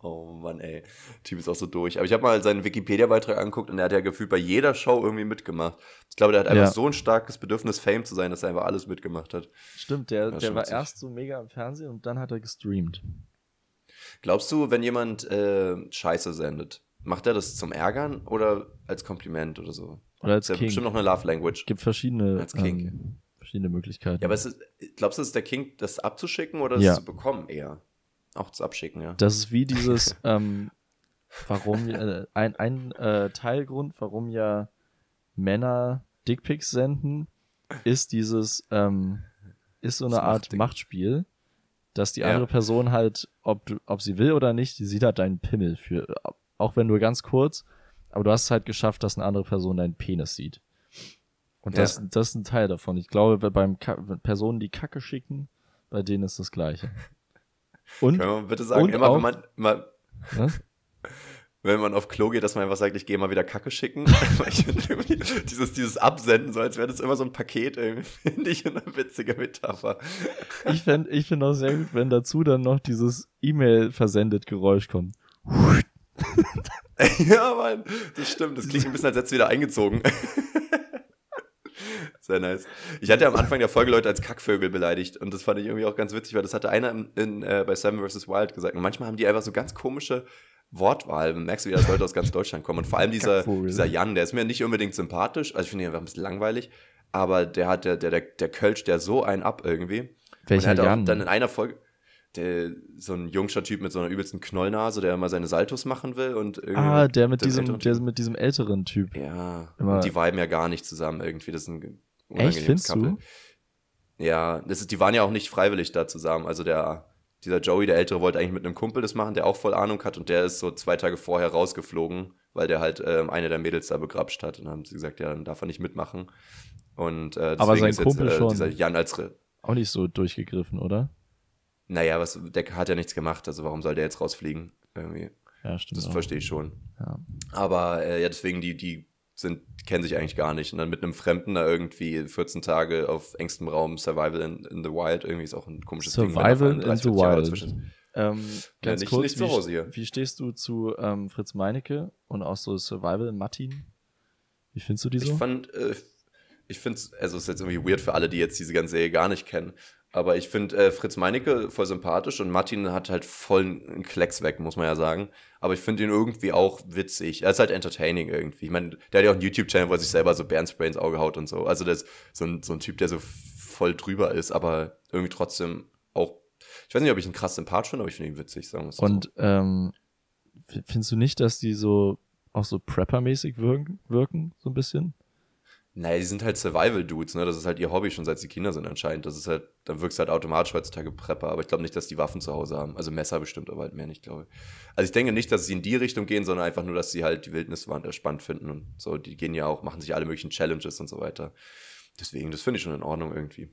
Speaker 2: Oh Mann, ey. Typ ist auch so durch. Aber ich habe mal seinen Wikipedia-Beitrag angeguckt und er hat ja gefühlt bei jeder Show irgendwie mitgemacht. Ich glaube, der hat einfach
Speaker 3: Ja.
Speaker 2: so ein starkes Bedürfnis, Fame zu sein, dass er einfach alles mitgemacht hat.
Speaker 3: Stimmt, der, der war erst so mega im Fernsehen und dann hat er gestreamt.
Speaker 2: Glaubst du, wenn jemand äh, Scheiße sendet, macht er das zum Ärgern oder als Kompliment oder so?
Speaker 3: Oder als
Speaker 2: Das ist ja
Speaker 3: King.
Speaker 2: bestimmt noch eine Love Language.
Speaker 3: gibt verschiedene,
Speaker 2: Als King.
Speaker 3: ähm, verschiedene Möglichkeiten.
Speaker 2: Ja, aber es ist, glaubst du, es ist der King, das abzuschicken oder
Speaker 3: Ja.
Speaker 2: das zu bekommen eher? Auch das Abschicken, ja.
Speaker 3: Das ist wie dieses, [laughs] ähm, warum, äh, ein, ein äh, Teilgrund, warum ja Männer Dickpics senden, ist dieses, ähm, ist so eine
Speaker 2: Das
Speaker 3: Art
Speaker 2: Machtding.
Speaker 3: Machtspiel, dass die
Speaker 2: Ja.
Speaker 3: andere Person halt, ob, du, ob sie will oder nicht, die sieht halt deinen Pimmel für, auch wenn nur ganz kurz, aber du hast es halt geschafft, dass eine andere Person deinen Penis sieht. Und das,
Speaker 2: Ja.
Speaker 3: das ist ein Teil davon. Ich glaube, beim Ka Personen, die Kacke schicken, bei denen ist das Gleiche. Und,
Speaker 2: Können wir bitte sagen, immer
Speaker 3: auch-
Speaker 2: wenn man, mal,
Speaker 3: was? [laughs]
Speaker 2: wenn man auf Klo geht, dass man einfach sagt, ich gehe mal wieder Kacke schicken. [laughs] Dieses, dieses Absenden, so als wäre das immer so ein Paket, [laughs] finde ich eine witzige Metapher.
Speaker 3: Ich finde ich find auch sehr gut, wenn dazu dann noch dieses E-Mail-versendet Geräusch kommt. [laughs]
Speaker 2: ja, Mann, das stimmt. Das klingt ein bisschen, als hättest du wieder eingezogen. [laughs] Sehr nice. Ich hatte am Anfang der Folge Leute als Kackvögel beleidigt und das fand ich irgendwie auch ganz witzig, weil das hatte einer in, in, äh, bei Seven vs. Wild gesagt. Und manchmal haben die einfach so ganz komische Wortwahl. Man merkst du, wie das Leute aus ganz Deutschland kommen. Und vor allem dieser,
Speaker 3: Kackvogel.
Speaker 2: dieser Jan, der ist mir nicht unbedingt sympathisch. Also ich finde ihn einfach ein bisschen langweilig. Aber der hat, der, der, der, der Kölsch, der so einen ab irgendwie.
Speaker 3: Welcher
Speaker 2: und er hat
Speaker 3: Jan?
Speaker 2: Auch dann in einer Folge, der, so ein jungscher Typ mit so einer übelsten Knollnase, der immer seine Saltos machen will und irgendwie
Speaker 3: Ah, der mit diesem,
Speaker 2: älteren
Speaker 3: der
Speaker 2: Typ.
Speaker 3: mit diesem älteren Typ.
Speaker 2: Ja,
Speaker 3: Immer-
Speaker 2: und die viben ja gar nicht zusammen irgendwie. Das ist ein
Speaker 3: Echt,
Speaker 2: unangenehmes
Speaker 3: findest du?
Speaker 2: Couple. Ja, das ist, die waren ja auch nicht freiwillig da zusammen. Also der, dieser Joey, der Ältere, wollte eigentlich mit einem Kumpel das machen, der auch voll Ahnung hat und der ist so zwei Tage vorher rausgeflogen, weil der halt ähm, eine der Mädels da begrapscht hat. Und dann haben sie gesagt, ja, dann darf er nicht mitmachen. Und äh, deswegen
Speaker 3: Aber sein
Speaker 2: ist jetzt
Speaker 3: Kumpel
Speaker 2: äh,
Speaker 3: schon.
Speaker 2: dieser Jan als Re
Speaker 3: Auch nicht so durchgegriffen, oder?
Speaker 2: Naja, was, der hat ja nichts gemacht, also warum soll der jetzt rausfliegen? Irgendwie.
Speaker 3: Ja, stimmt.
Speaker 2: Das
Speaker 3: auch.
Speaker 2: verstehe ich schon.
Speaker 3: Ja.
Speaker 2: Aber äh, ja, deswegen, die, die sind, kennen sich eigentlich gar nicht. Und dann mit einem Fremden da irgendwie 14 Tage auf engstem Raum Survival in, in the Wild, irgendwie ist auch ein komisches Ding. vor allem
Speaker 3: Survival in
Speaker 2: 30,
Speaker 3: the
Speaker 2: 40 Jahre
Speaker 3: Wild. Ähm, ganz
Speaker 2: nicht-
Speaker 3: kurz,
Speaker 2: nicht zu
Speaker 3: wie,
Speaker 2: Hause hier.
Speaker 3: wie stehst du zu ähm, Fritz Meinecke und auch so Survival Martin? Wie findest du die
Speaker 2: Ich
Speaker 3: so?
Speaker 2: fand, äh, ich finde es, also es ist jetzt irgendwie weird für alle, die jetzt diese ganze Serie gar nicht kennen. Aber ich finde äh, Fritz Meinecke voll sympathisch und Martin hat halt voll einen Klecks weg, muss man ja sagen. Aber ich finde ihn irgendwie auch witzig. Er ist halt entertaining irgendwie. Ich meine, der hat ja auch einen YouTube-Channel, wo er sich selber so Bärenspray ins Auge haut und so. Also der ist so ein, so ein Typ, der so voll drüber ist, aber irgendwie trotzdem auch. Ich weiß nicht, ob ich ihn krass sympathisch finde, aber ich finde ihn witzig, sagen wir es so.
Speaker 3: Und ähm, f- findest du nicht, dass die so auch so Prepper-mäßig wirken, wirken, so ein bisschen?
Speaker 2: Naja, die sind halt Survival-Dudes, ne? Das ist halt ihr Hobby schon seit sie Kinder sind anscheinend. Das ist halt, dann wirkst du halt automatisch heutzutage Prepper, aber ich glaube nicht, dass die Waffen zu Hause haben. Also Messer bestimmt, aber halt mehr nicht, glaube ich. Also ich denke nicht, dass sie in die Richtung gehen, sondern einfach nur, dass sie halt die Wildnis waren- äh, spannend finden und so. Die gehen ja auch, machen sich alle möglichen Challenges und so weiter. Deswegen, das finde ich schon in Ordnung irgendwie.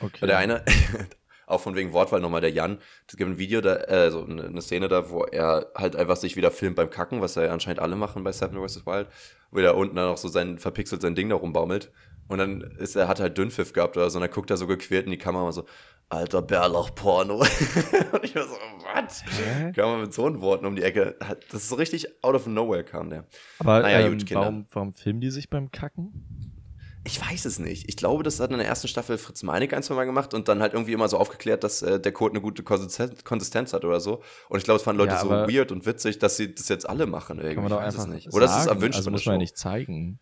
Speaker 3: Okay.
Speaker 2: Der eine, [laughs] auch von wegen Wortwahl nochmal, der Jan, es gibt ein Video, da, äh, so eine, eine Szene da, wo er halt einfach sich wieder filmt beim Kacken, was ja anscheinend alle machen bei Seven vs. Wild, wo er unten dann auch so sein, verpixelt sein Ding da rumbaumelt. Und dann ist er, hat er halt Dünnpfiff gehabt oder so, und dann guckt er so gequält in die Kamera und so, alter Bärlauch-Porno. [laughs] und ich war so, was? Kam man mit so einen Worten um die Ecke. Das ist so richtig out of nowhere kam der.
Speaker 3: Aber
Speaker 2: Naja,
Speaker 3: ähm,
Speaker 2: gut, Kinder.
Speaker 3: warum, warum filmen die sich beim Kacken?
Speaker 2: Ich weiß es nicht. Ich glaube, das hat in der ersten Staffel Fritz Meinig ein, zwei Mal gemacht und dann halt irgendwie immer so aufgeklärt, dass äh, der Code eine gute Konsistenz, Konsistenz hat oder so. Und ich glaube, es fanden Leute
Speaker 3: Ja,
Speaker 2: so weird und witzig, dass sie das jetzt alle machen. Irgendwie.
Speaker 3: Kann man doch
Speaker 2: ich weiß
Speaker 3: einfach
Speaker 2: es nicht. Oder es ist
Speaker 3: sagen.
Speaker 2: erwünscht
Speaker 3: Also muss man ja nicht zeigen.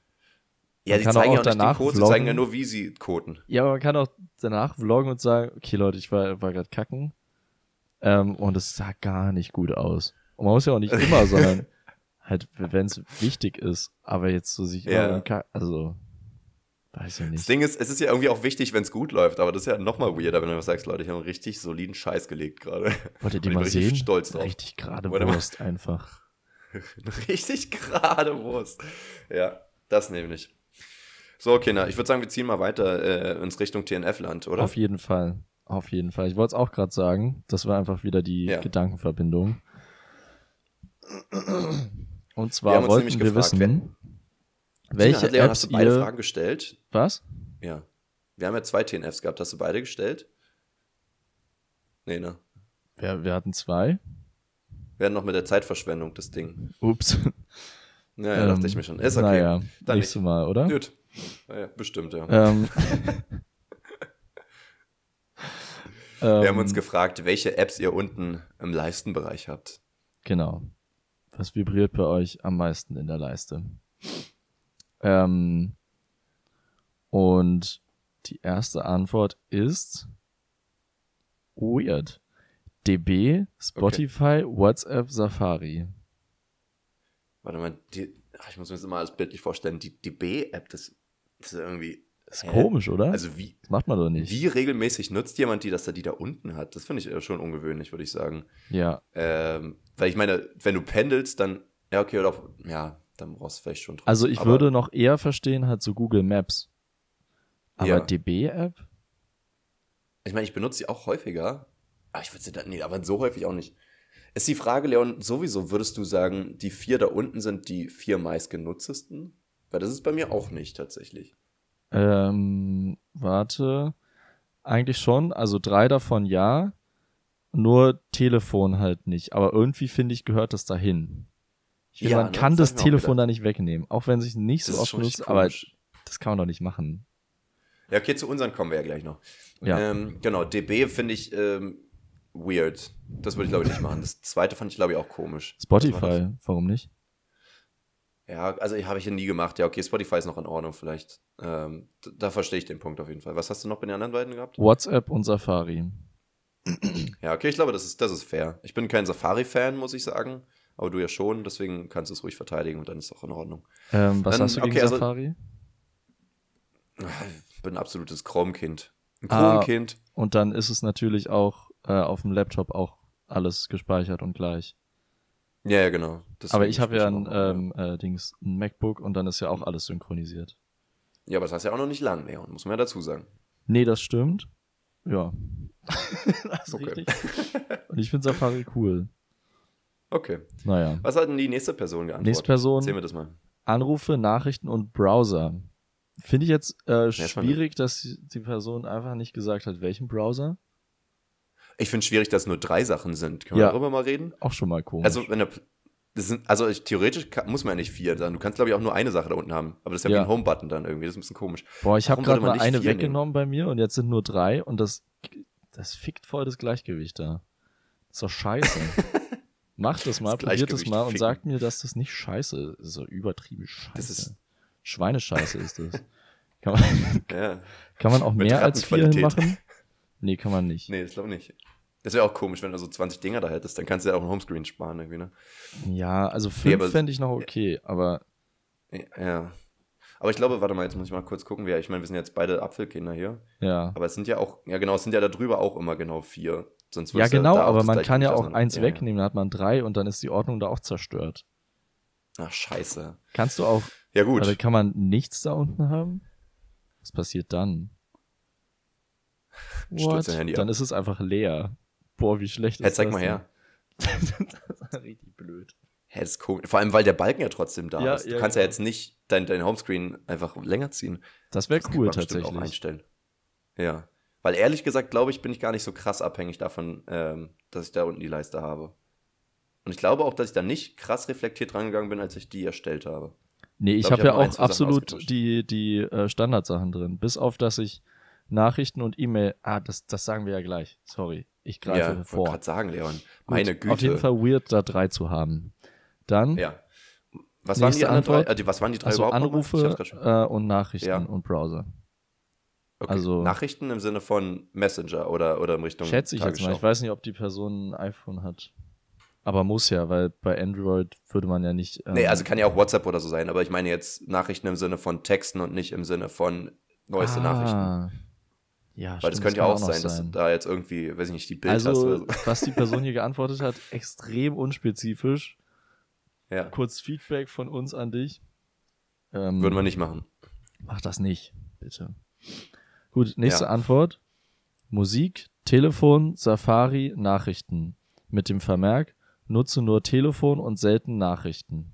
Speaker 2: Ja,
Speaker 3: Man
Speaker 2: die zeigen
Speaker 3: auch
Speaker 2: ja auch nicht den Code, sie zeigen ja
Speaker 3: vloggen.
Speaker 2: nur, wie sie coden.
Speaker 3: Ja, aber man kann auch danach vloggen und sagen, okay Leute, ich war, war gerade kacken. Ähm, und es sah gar nicht gut aus. Und man muss ja auch nicht immer, [laughs] sondern halt, wenn es wichtig ist. Aber jetzt so sich
Speaker 2: Ja.
Speaker 3: immer also, weiß
Speaker 2: Das
Speaker 3: nicht.
Speaker 2: Ding ist, es ist ja irgendwie auch wichtig, wenn es gut läuft, aber das ist ja nochmal weirder, wenn du sagst, Leute, ich habe einen richtig soliden Scheiß gelegt gerade.
Speaker 3: Wollt ihr [laughs] mal sehen?
Speaker 2: stolz drauf.
Speaker 3: Richtig gerade. Wurst einfach. [laughs]
Speaker 2: richtig gerade Wurst. Ja, das nämlich. So, Kinder, ich würde sagen, wir ziehen mal weiter äh, ins Richtung TNF-Land, oder?
Speaker 3: Auf jeden Fall. Auf jeden Fall. Ich wollte es auch gerade sagen. Das war einfach wieder die
Speaker 2: Ja.
Speaker 3: Gedankenverbindung. Und
Speaker 2: Wir
Speaker 3: zwar
Speaker 2: uns
Speaker 3: wollten wir
Speaker 2: gefragt,
Speaker 3: wissen,
Speaker 2: Tina,
Speaker 3: welche
Speaker 2: hat Leon,
Speaker 3: Apps
Speaker 2: hast du beide
Speaker 3: ihr...
Speaker 2: Fragen gestellt?
Speaker 3: Was?
Speaker 2: Ja. Wir haben ja zwei TNFs gehabt. Hast du beide gestellt? Nee, ne?
Speaker 3: Wir, wir hatten zwei.
Speaker 2: Wir hatten noch mit der Zeitverschwendung das Ding.
Speaker 3: Ups. [laughs]
Speaker 2: Ja, ja
Speaker 3: Ähm,
Speaker 2: dachte ich mir schon. Ist okay.
Speaker 3: Naja,
Speaker 2: Dann
Speaker 3: nächstes Mal, oder?
Speaker 2: Gut. Naja, bestimmt, ja.
Speaker 3: Ähm, [laughs]
Speaker 2: Wir haben uns
Speaker 3: ähm,
Speaker 2: gefragt, welche Apps ihr unten im Leistenbereich habt.
Speaker 3: Genau. Was vibriert bei euch am meisten in der Leiste? Ähm, und die erste Antwort ist weird. DB, Spotify, WhatsApp, Safari.
Speaker 2: Warte mal, die, ach, ich muss mir das immer alles bildlich vorstellen. Die, die B-App, das, das ist irgendwie,
Speaker 3: Ist komisch, oder?
Speaker 2: Also wie,
Speaker 3: das macht man doch nicht.
Speaker 2: wie regelmäßig nutzt jemand die, dass er die da unten hat? Das finde ich äh, schon ungewöhnlich, würde ich sagen.
Speaker 3: Ja.
Speaker 2: Ähm, weil ich meine, wenn du pendelst, dann, ja, okay, oder ja, dann brauchst du vielleicht schon trotzdem.
Speaker 3: Also ich
Speaker 2: Aber-
Speaker 3: würde noch eher verstehen, halt so Google Maps. Aber
Speaker 2: Ja.
Speaker 3: DB-App?
Speaker 2: Ich meine, ich benutze sie auch häufiger. Aber ich würde sie dann, nee, aber so häufig auch nicht. Ist die Frage, Leon, sowieso würdest du sagen, die vier da unten sind die vier meistgenutztesten? Weil das ist bei mir auch nicht tatsächlich.
Speaker 3: Ähm, warte. Eigentlich schon. Also drei davon ja. Nur Telefon halt nicht. Aber irgendwie finde ich, gehört das dahin. Ich finde,
Speaker 2: Ja,
Speaker 3: man
Speaker 2: ne,
Speaker 3: kann
Speaker 2: das
Speaker 3: das Telefon da nicht wegnehmen. Auch wenn sich nicht so oft benutzt, aber das kann man doch nicht machen.
Speaker 2: Ja, okay, zu unseren kommen wir ja gleich noch.
Speaker 3: Ja.
Speaker 2: Ähm, genau, DB finde ich ähm, weird. Das würde ich, glaube ich, nicht machen. Das zweite fand ich, glaube ich, auch komisch.
Speaker 3: Spotify, warum nicht?
Speaker 2: Ja, also habe ich ja nie gemacht. Ja, okay, Spotify ist noch in Ordnung vielleicht. Ähm, da verstehe ich den Punkt auf jeden Fall. Was hast du noch bei den anderen beiden gehabt?
Speaker 3: WhatsApp und Safari. [clears throat]
Speaker 2: Ja, okay, ich glaube, das ist, das ist fair. Ich bin kein Safari-Fan, muss ich sagen. Aber du ja schon, deswegen kannst du es ruhig verteidigen und dann ist es auch in Ordnung.
Speaker 3: Ähm, was
Speaker 2: Dann-
Speaker 3: hast du gegen
Speaker 2: okay, also-
Speaker 3: Safari?
Speaker 2: Ich bin ein absolutes Chrome-Kind. Ein
Speaker 3: Ah.
Speaker 2: Chrome-Kind.
Speaker 3: Und dann ist es natürlich auch äh, auf dem Laptop auch alles gespeichert und gleich.
Speaker 2: Ja, ja, genau. Deswegen
Speaker 3: Aber ich habe ja ein, ähm, äh, Dings, ein MacBook und dann ist ja auch alles synchronisiert.
Speaker 2: Ja, aber das heißt ja auch noch nicht lang, Leon, muss man ja dazu sagen.
Speaker 3: Nee, das stimmt. Ja. [laughs] das ist
Speaker 2: Okay.
Speaker 3: richtig. Und ich finde Safari cool.
Speaker 2: Okay.
Speaker 3: Naja.
Speaker 2: Was hat denn die nächste Person geantwortet?
Speaker 3: Nächste Person.
Speaker 2: Erzähl mir das mal.
Speaker 3: Anrufe, Nachrichten und Browser. Finde ich jetzt äh, schwierig, dass die Person einfach nicht gesagt hat, welchen Browser.
Speaker 2: Ich finde es schwierig, dass nur drei Sachen sind. Können
Speaker 3: Ja.
Speaker 2: wir darüber mal reden?
Speaker 3: Auch schon mal komisch.
Speaker 2: Also, wenn der, sind, also ich, theoretisch kann, muss man ja nicht vier sein. Du kannst, glaube ich, auch nur eine Sache da unten haben. Aber das ist ja,
Speaker 3: Ja.
Speaker 2: wie ein Home-Button dann irgendwie. Das ist ein bisschen komisch.
Speaker 3: Boah, ich habe gerade mal eine weggenommen bei mir und jetzt sind nur drei und das, das fickt voll das Gleichgewicht da. Das ist doch scheiße. [laughs] Macht das mal,
Speaker 2: Das
Speaker 3: probiert das mal und
Speaker 2: ficken.
Speaker 3: sagt mir, dass das nicht scheiße ist so übertrieben scheiße.
Speaker 2: Das ist-
Speaker 3: Schweinescheiße ist das. Kann man, [laughs]
Speaker 2: Ja.
Speaker 3: kann man auch
Speaker 2: Mit
Speaker 3: mehr als vier hinmachen? Nee, kann man nicht.
Speaker 2: Nee, das glaube ich nicht. Das wäre auch komisch, wenn du so 20 Dinger da hättest. Dann kannst du ja auch ein Homescreen sparen irgendwie, ne?
Speaker 3: Ja, also
Speaker 2: Nee,
Speaker 3: fünf
Speaker 2: aber-
Speaker 3: fände ich noch okay, aber
Speaker 2: Ja. Aber ich glaube, warte mal, jetzt muss ich mal kurz gucken. Wer, ich meine, wir sind jetzt beide Apfelkinder hier.
Speaker 3: ja.
Speaker 2: Aber es sind ja auch, ja genau, es sind ja da drüber auch immer genau vier. Sonst
Speaker 3: Ja, genau,
Speaker 2: auch
Speaker 3: aber man kann ja auch eins
Speaker 2: Ja, ja.
Speaker 3: wegnehmen, dann hat man drei und dann ist die Ordnung da auch zerstört.
Speaker 2: Ach, scheiße.
Speaker 3: Kannst du auch,
Speaker 2: Ja, gut.
Speaker 3: oder kann man nichts da unten haben? Was passiert dann?
Speaker 2: Stürzt dein Handy
Speaker 3: Dann
Speaker 2: ab.
Speaker 3: ist es einfach leer. Boah, wie schlecht
Speaker 2: Hey,
Speaker 3: ist
Speaker 2: zeig
Speaker 3: das
Speaker 2: mal her.
Speaker 3: denn? [laughs] das ist richtig blöd.
Speaker 2: Hä, das ist komisch. Vor allem, weil der Balken ja trotzdem da
Speaker 3: Ja,
Speaker 2: ist. Du
Speaker 3: ja,
Speaker 2: kannst ja
Speaker 3: genau.
Speaker 2: jetzt nicht dein, dein Homescreen einfach länger ziehen.
Speaker 3: Das wäre cool tatsächlich.
Speaker 2: Auch einstellen. Ja. Weil ehrlich gesagt, glaube ich, bin ich gar nicht so krass abhängig davon, ähm, dass ich da unten die Leiste habe. Und ich glaube auch, dass ich da nicht krass reflektiert rangegangen bin, als ich die erstellt habe.
Speaker 3: Nee, ich habe
Speaker 2: ich
Speaker 3: ja
Speaker 2: hab ein,
Speaker 3: auch absolut die, die äh, Standardsachen drin. Bis auf, dass ich Nachrichten und E-Mail. Ah, das, das sagen wir ja gleich. Sorry. Ich greife
Speaker 2: ja, ich
Speaker 3: vor.
Speaker 2: wollte gerade sagen, Leon.
Speaker 3: Gut,
Speaker 2: Meine Güte.
Speaker 3: Auf jeden Fall weird, da drei zu haben. Dann
Speaker 2: Ja. Was waren die anderen drei? Äh, was waren die drei
Speaker 3: also
Speaker 2: überhaupt? Ich
Speaker 3: Anrufe äh, und Nachrichten
Speaker 2: Ja.
Speaker 3: und Browser.
Speaker 2: Okay.
Speaker 3: also-
Speaker 2: Nachrichten im Sinne von Messenger oder, oder in Richtung
Speaker 3: Schätze ich jetzt mal. Ich weiß nicht, ob die Person ein iPhone hat. Aber muss ja, weil bei Android würde man ja nicht. ähm,
Speaker 2: Nee, also kann ja auch WhatsApp oder so sein, aber ich meine jetzt Nachrichten im Sinne von Texten und nicht im Sinne von neueste Nachrichten.
Speaker 3: ah, Ja,
Speaker 2: Weil das
Speaker 3: stimmt,
Speaker 2: könnte ja auch sein, dass du da jetzt irgendwie, weiß ich nicht, die Bild hast oder
Speaker 3: Also,
Speaker 2: so. [laughs]
Speaker 3: was die Person hier geantwortet hat, extrem unspezifisch.
Speaker 2: Ja,
Speaker 3: Kurz Feedback von uns an dich. Ähm,
Speaker 2: würden wir nicht machen.
Speaker 3: Mach das nicht, bitte. Gut, nächste
Speaker 2: Ja.
Speaker 3: Antwort. Musik, Telefon, Safari, Nachrichten. Mit dem Vermerk, nutze nur Telefon und selten Nachrichten.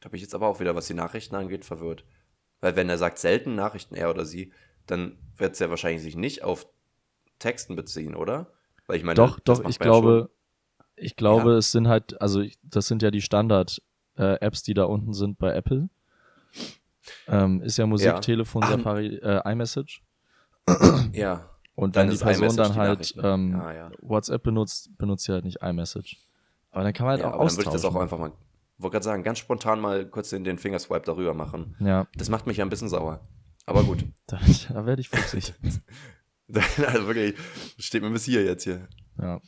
Speaker 2: Da bin ich jetzt aber auch wieder, was die Nachrichten angeht, verwirrt. Weil wenn er sagt selten Nachrichten, er oder sie, dann wird es ja wahrscheinlich sich nicht auf Texten beziehen, oder? Weil ich meine,
Speaker 3: doch, doch, ich
Speaker 2: man ja
Speaker 3: glaube, ich glaube,
Speaker 2: Ja.
Speaker 3: es sind halt, also ich, das sind ja die Standard-Apps, die da unten sind bei Apple. Ähm, ist ja Musik,
Speaker 2: Ja.
Speaker 3: Telefon,
Speaker 2: Ah,
Speaker 3: Safari, äh, iMessage.
Speaker 2: Ja.
Speaker 3: Und
Speaker 2: Dann
Speaker 3: wenn die Person dann halt
Speaker 2: Nachrichten.
Speaker 3: ähm,
Speaker 2: Ja, ja.
Speaker 3: WhatsApp benutzt, benutzt sie halt nicht iMessage. Aber dann kann man halt
Speaker 2: ja,
Speaker 3: auch
Speaker 2: aber dann würde ich das auch
Speaker 3: austauschen.
Speaker 2: einfach mal, wollte gerade sagen, ganz spontan mal kurz den, den Fingerswipe darüber machen.
Speaker 3: Ja,
Speaker 2: Das macht mich ja ein bisschen sauer. Aber gut. [laughs]
Speaker 3: da, da werde ich fuchsig. [laughs]
Speaker 2: also wirklich, steht mir bis hier jetzt hier.
Speaker 3: ja.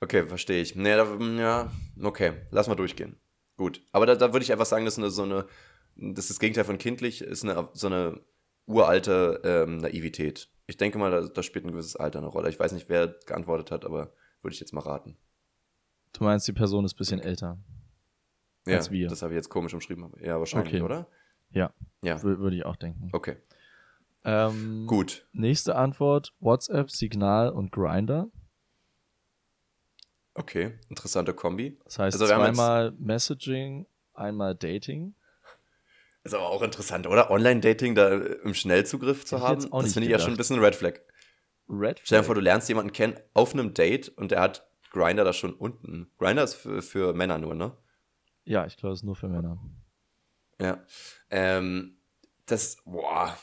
Speaker 2: Okay, verstehe ich. Nee, da, ja, okay, lass mal durchgehen. Gut. Aber da, da würde ich einfach sagen, das ist eine, so eine das ist das Gegenteil von kindlich, ist eine, so eine uralte ähm, Naivität. Ich denke mal, da, da spielt ein gewisses Alter eine Rolle. Ich weiß nicht, wer geantwortet hat, aber würde ich jetzt mal raten.
Speaker 3: Du meinst, die Person ist ein bisschen älter?
Speaker 2: Ja,
Speaker 3: Als wir.
Speaker 2: das habe ich jetzt komisch umschrieben. Ja, wahrscheinlich,
Speaker 3: Okay.
Speaker 2: oder?
Speaker 3: Ja,
Speaker 2: Ja,
Speaker 3: wür- würde ich auch denken.
Speaker 2: okay.
Speaker 3: Ähm,
Speaker 2: Gut.
Speaker 3: Nächste Antwort: WhatsApp, Signal und Grinder.
Speaker 2: Okay, interessante Kombi.
Speaker 3: Das heißt
Speaker 2: Also haben jetzt-
Speaker 3: zweimal Messaging, einmal Dating.
Speaker 2: Ist aber auch interessant, oder? Online-Dating da im Schnellzugriff zu haben, das finde ich ja schon ein bisschen Red Flag.
Speaker 3: Red
Speaker 2: Stell dir
Speaker 3: Flag.
Speaker 2: vor, du lernst jemanden kennen auf einem Date und der hat Grinder da schon unten. Grinder ist für, für Männer nur, ne?
Speaker 3: Ja, ich glaube, es ist nur für Männer.
Speaker 2: Ja. Ähm, das, boah.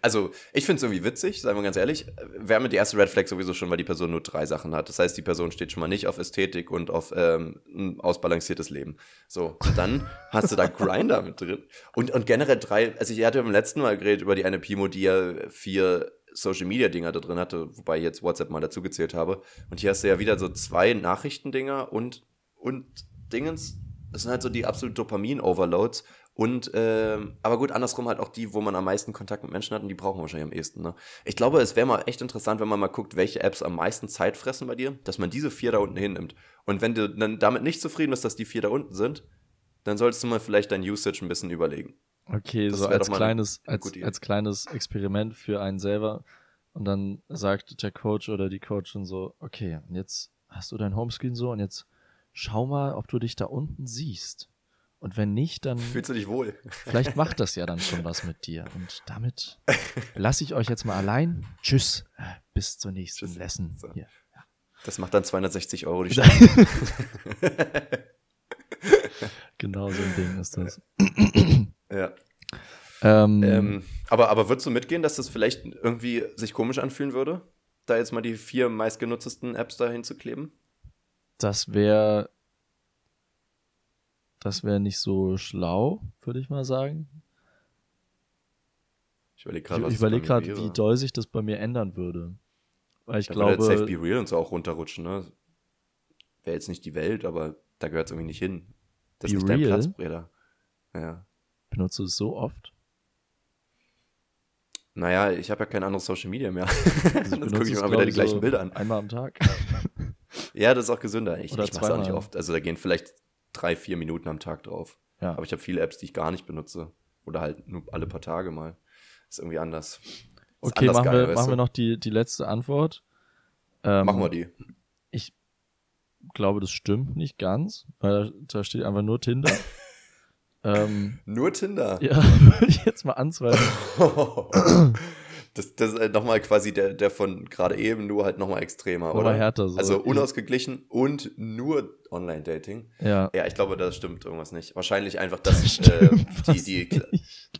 Speaker 2: Also, ich finde es irgendwie witzig, seien wir ganz ehrlich. Haben ja die erste Red Flag sowieso schon, weil die Person nur drei Sachen hat. Das heißt, die Person steht schon mal nicht auf Ästhetik und auf ähm, ein ausbalanciertes Leben. So, und dann [laughs] hast du da Grinder mit drin. Und, und generell drei, also ich hatte beim letzten Mal geredet über die eine Pimo, die ja vier Social Media Dinger da drin hatte, wobei ich jetzt WhatsApp mal dazu gezählt habe. Und hier hast du ja wieder so zwei Nachrichtendinger und, und Dingens. Das sind halt so die absolut Dopamin-Overloads. Und, ähm, aber gut, andersrum halt auch die, wo man am meisten Kontakt mit Menschen hat und die brauchen wir wahrscheinlich am ehesten. Ne? Ich glaube, es wäre mal echt interessant, wenn man mal guckt, welche Apps am meisten Zeit fressen bei dir, dass man diese vier da unten hinnimmt. Und wenn du dann damit nicht zufrieden bist, dass die vier da unten sind, dann solltest du mal vielleicht dein Usage ein bisschen überlegen.
Speaker 3: Okay,
Speaker 2: Das
Speaker 3: so als
Speaker 2: eine
Speaker 3: kleines, als, als kleines Experiment für einen selber. Und dann sagt der Coach oder die Coachin so, okay, und jetzt hast du dein Homescreen so und jetzt schau mal, ob du dich da unten siehst. Und wenn nicht, dann
Speaker 2: Fühlst du dich wohl?
Speaker 3: vielleicht macht das ja dann schon was mit dir. Und damit lasse ich euch jetzt mal allein. Tschüss. Bis zur nächsten
Speaker 2: Tschüss.
Speaker 3: Lesson.
Speaker 2: So.
Speaker 3: Hier.
Speaker 2: Das macht dann 260 Euro die [laughs] Stunde. [laughs]
Speaker 3: Genau so ein Ding ist das.
Speaker 2: ja.
Speaker 3: Ähm,
Speaker 2: Ähm, aber, aber würdest du mitgehen, dass das vielleicht irgendwie sich komisch anfühlen würde? Da jetzt mal die vier meistgenutztesten Apps da hinzukleben?
Speaker 3: Das wäre das wäre nicht so schlau, würde ich mal sagen.
Speaker 2: Ich überlege
Speaker 3: Ich,
Speaker 2: gerade,
Speaker 3: ich
Speaker 2: mir
Speaker 3: gerade, wie doll sich das bei mir ändern würde. Weil ich
Speaker 2: Da würde
Speaker 3: glaube,
Speaker 2: jetzt Safe Be Real und so auch runterrutschen, ne? Wäre jetzt nicht die Welt, aber da gehört es irgendwie nicht hin. Das
Speaker 3: Be
Speaker 2: ist nicht dein
Speaker 3: Real?
Speaker 2: Platz, Breda. Ja.
Speaker 3: benutzt du es so oft?
Speaker 2: Naja, ich habe ja kein anderes Social Media mehr. [laughs]
Speaker 3: Also
Speaker 2: Dann gucke ich mir mal wieder die
Speaker 3: ich,
Speaker 2: gleichen
Speaker 3: so
Speaker 2: Bilder an.
Speaker 3: Einmal am Tag. [laughs]
Speaker 2: Ja, das ist auch gesünder. Ich,
Speaker 3: Oder
Speaker 2: ich mache es auch nicht oft. Also da gehen vielleicht drei, vier Minuten am Tag drauf.
Speaker 3: Ja.
Speaker 2: Aber ich habe viele Apps, die ich gar nicht benutze. Oder halt nur alle paar Tage mal. Ist irgendwie anders. Ist
Speaker 3: Okay,
Speaker 2: anders
Speaker 3: machen,
Speaker 2: geil,
Speaker 3: wir, machen wir noch die, die letzte Antwort. Ähm,
Speaker 2: Machen wir die.
Speaker 3: Ich glaube, das stimmt nicht ganz, weil da, da steht einfach nur Tinder. [laughs] ähm,
Speaker 2: Nur Tinder.
Speaker 3: ja, [laughs] würde ich jetzt mal anzweifeln. [laughs]
Speaker 2: Das, das ist halt nochmal quasi der, der von gerade eben, nur halt nochmal extremer,
Speaker 3: Oder
Speaker 2: oder?
Speaker 3: härter so.
Speaker 2: Also unausgeglichen und nur Online-Dating.
Speaker 3: Ja.
Speaker 2: Ja, ich glaube, das stimmt irgendwas nicht. Wahrscheinlich einfach, dass [laughs] äh,
Speaker 3: Stimmt
Speaker 2: die, die,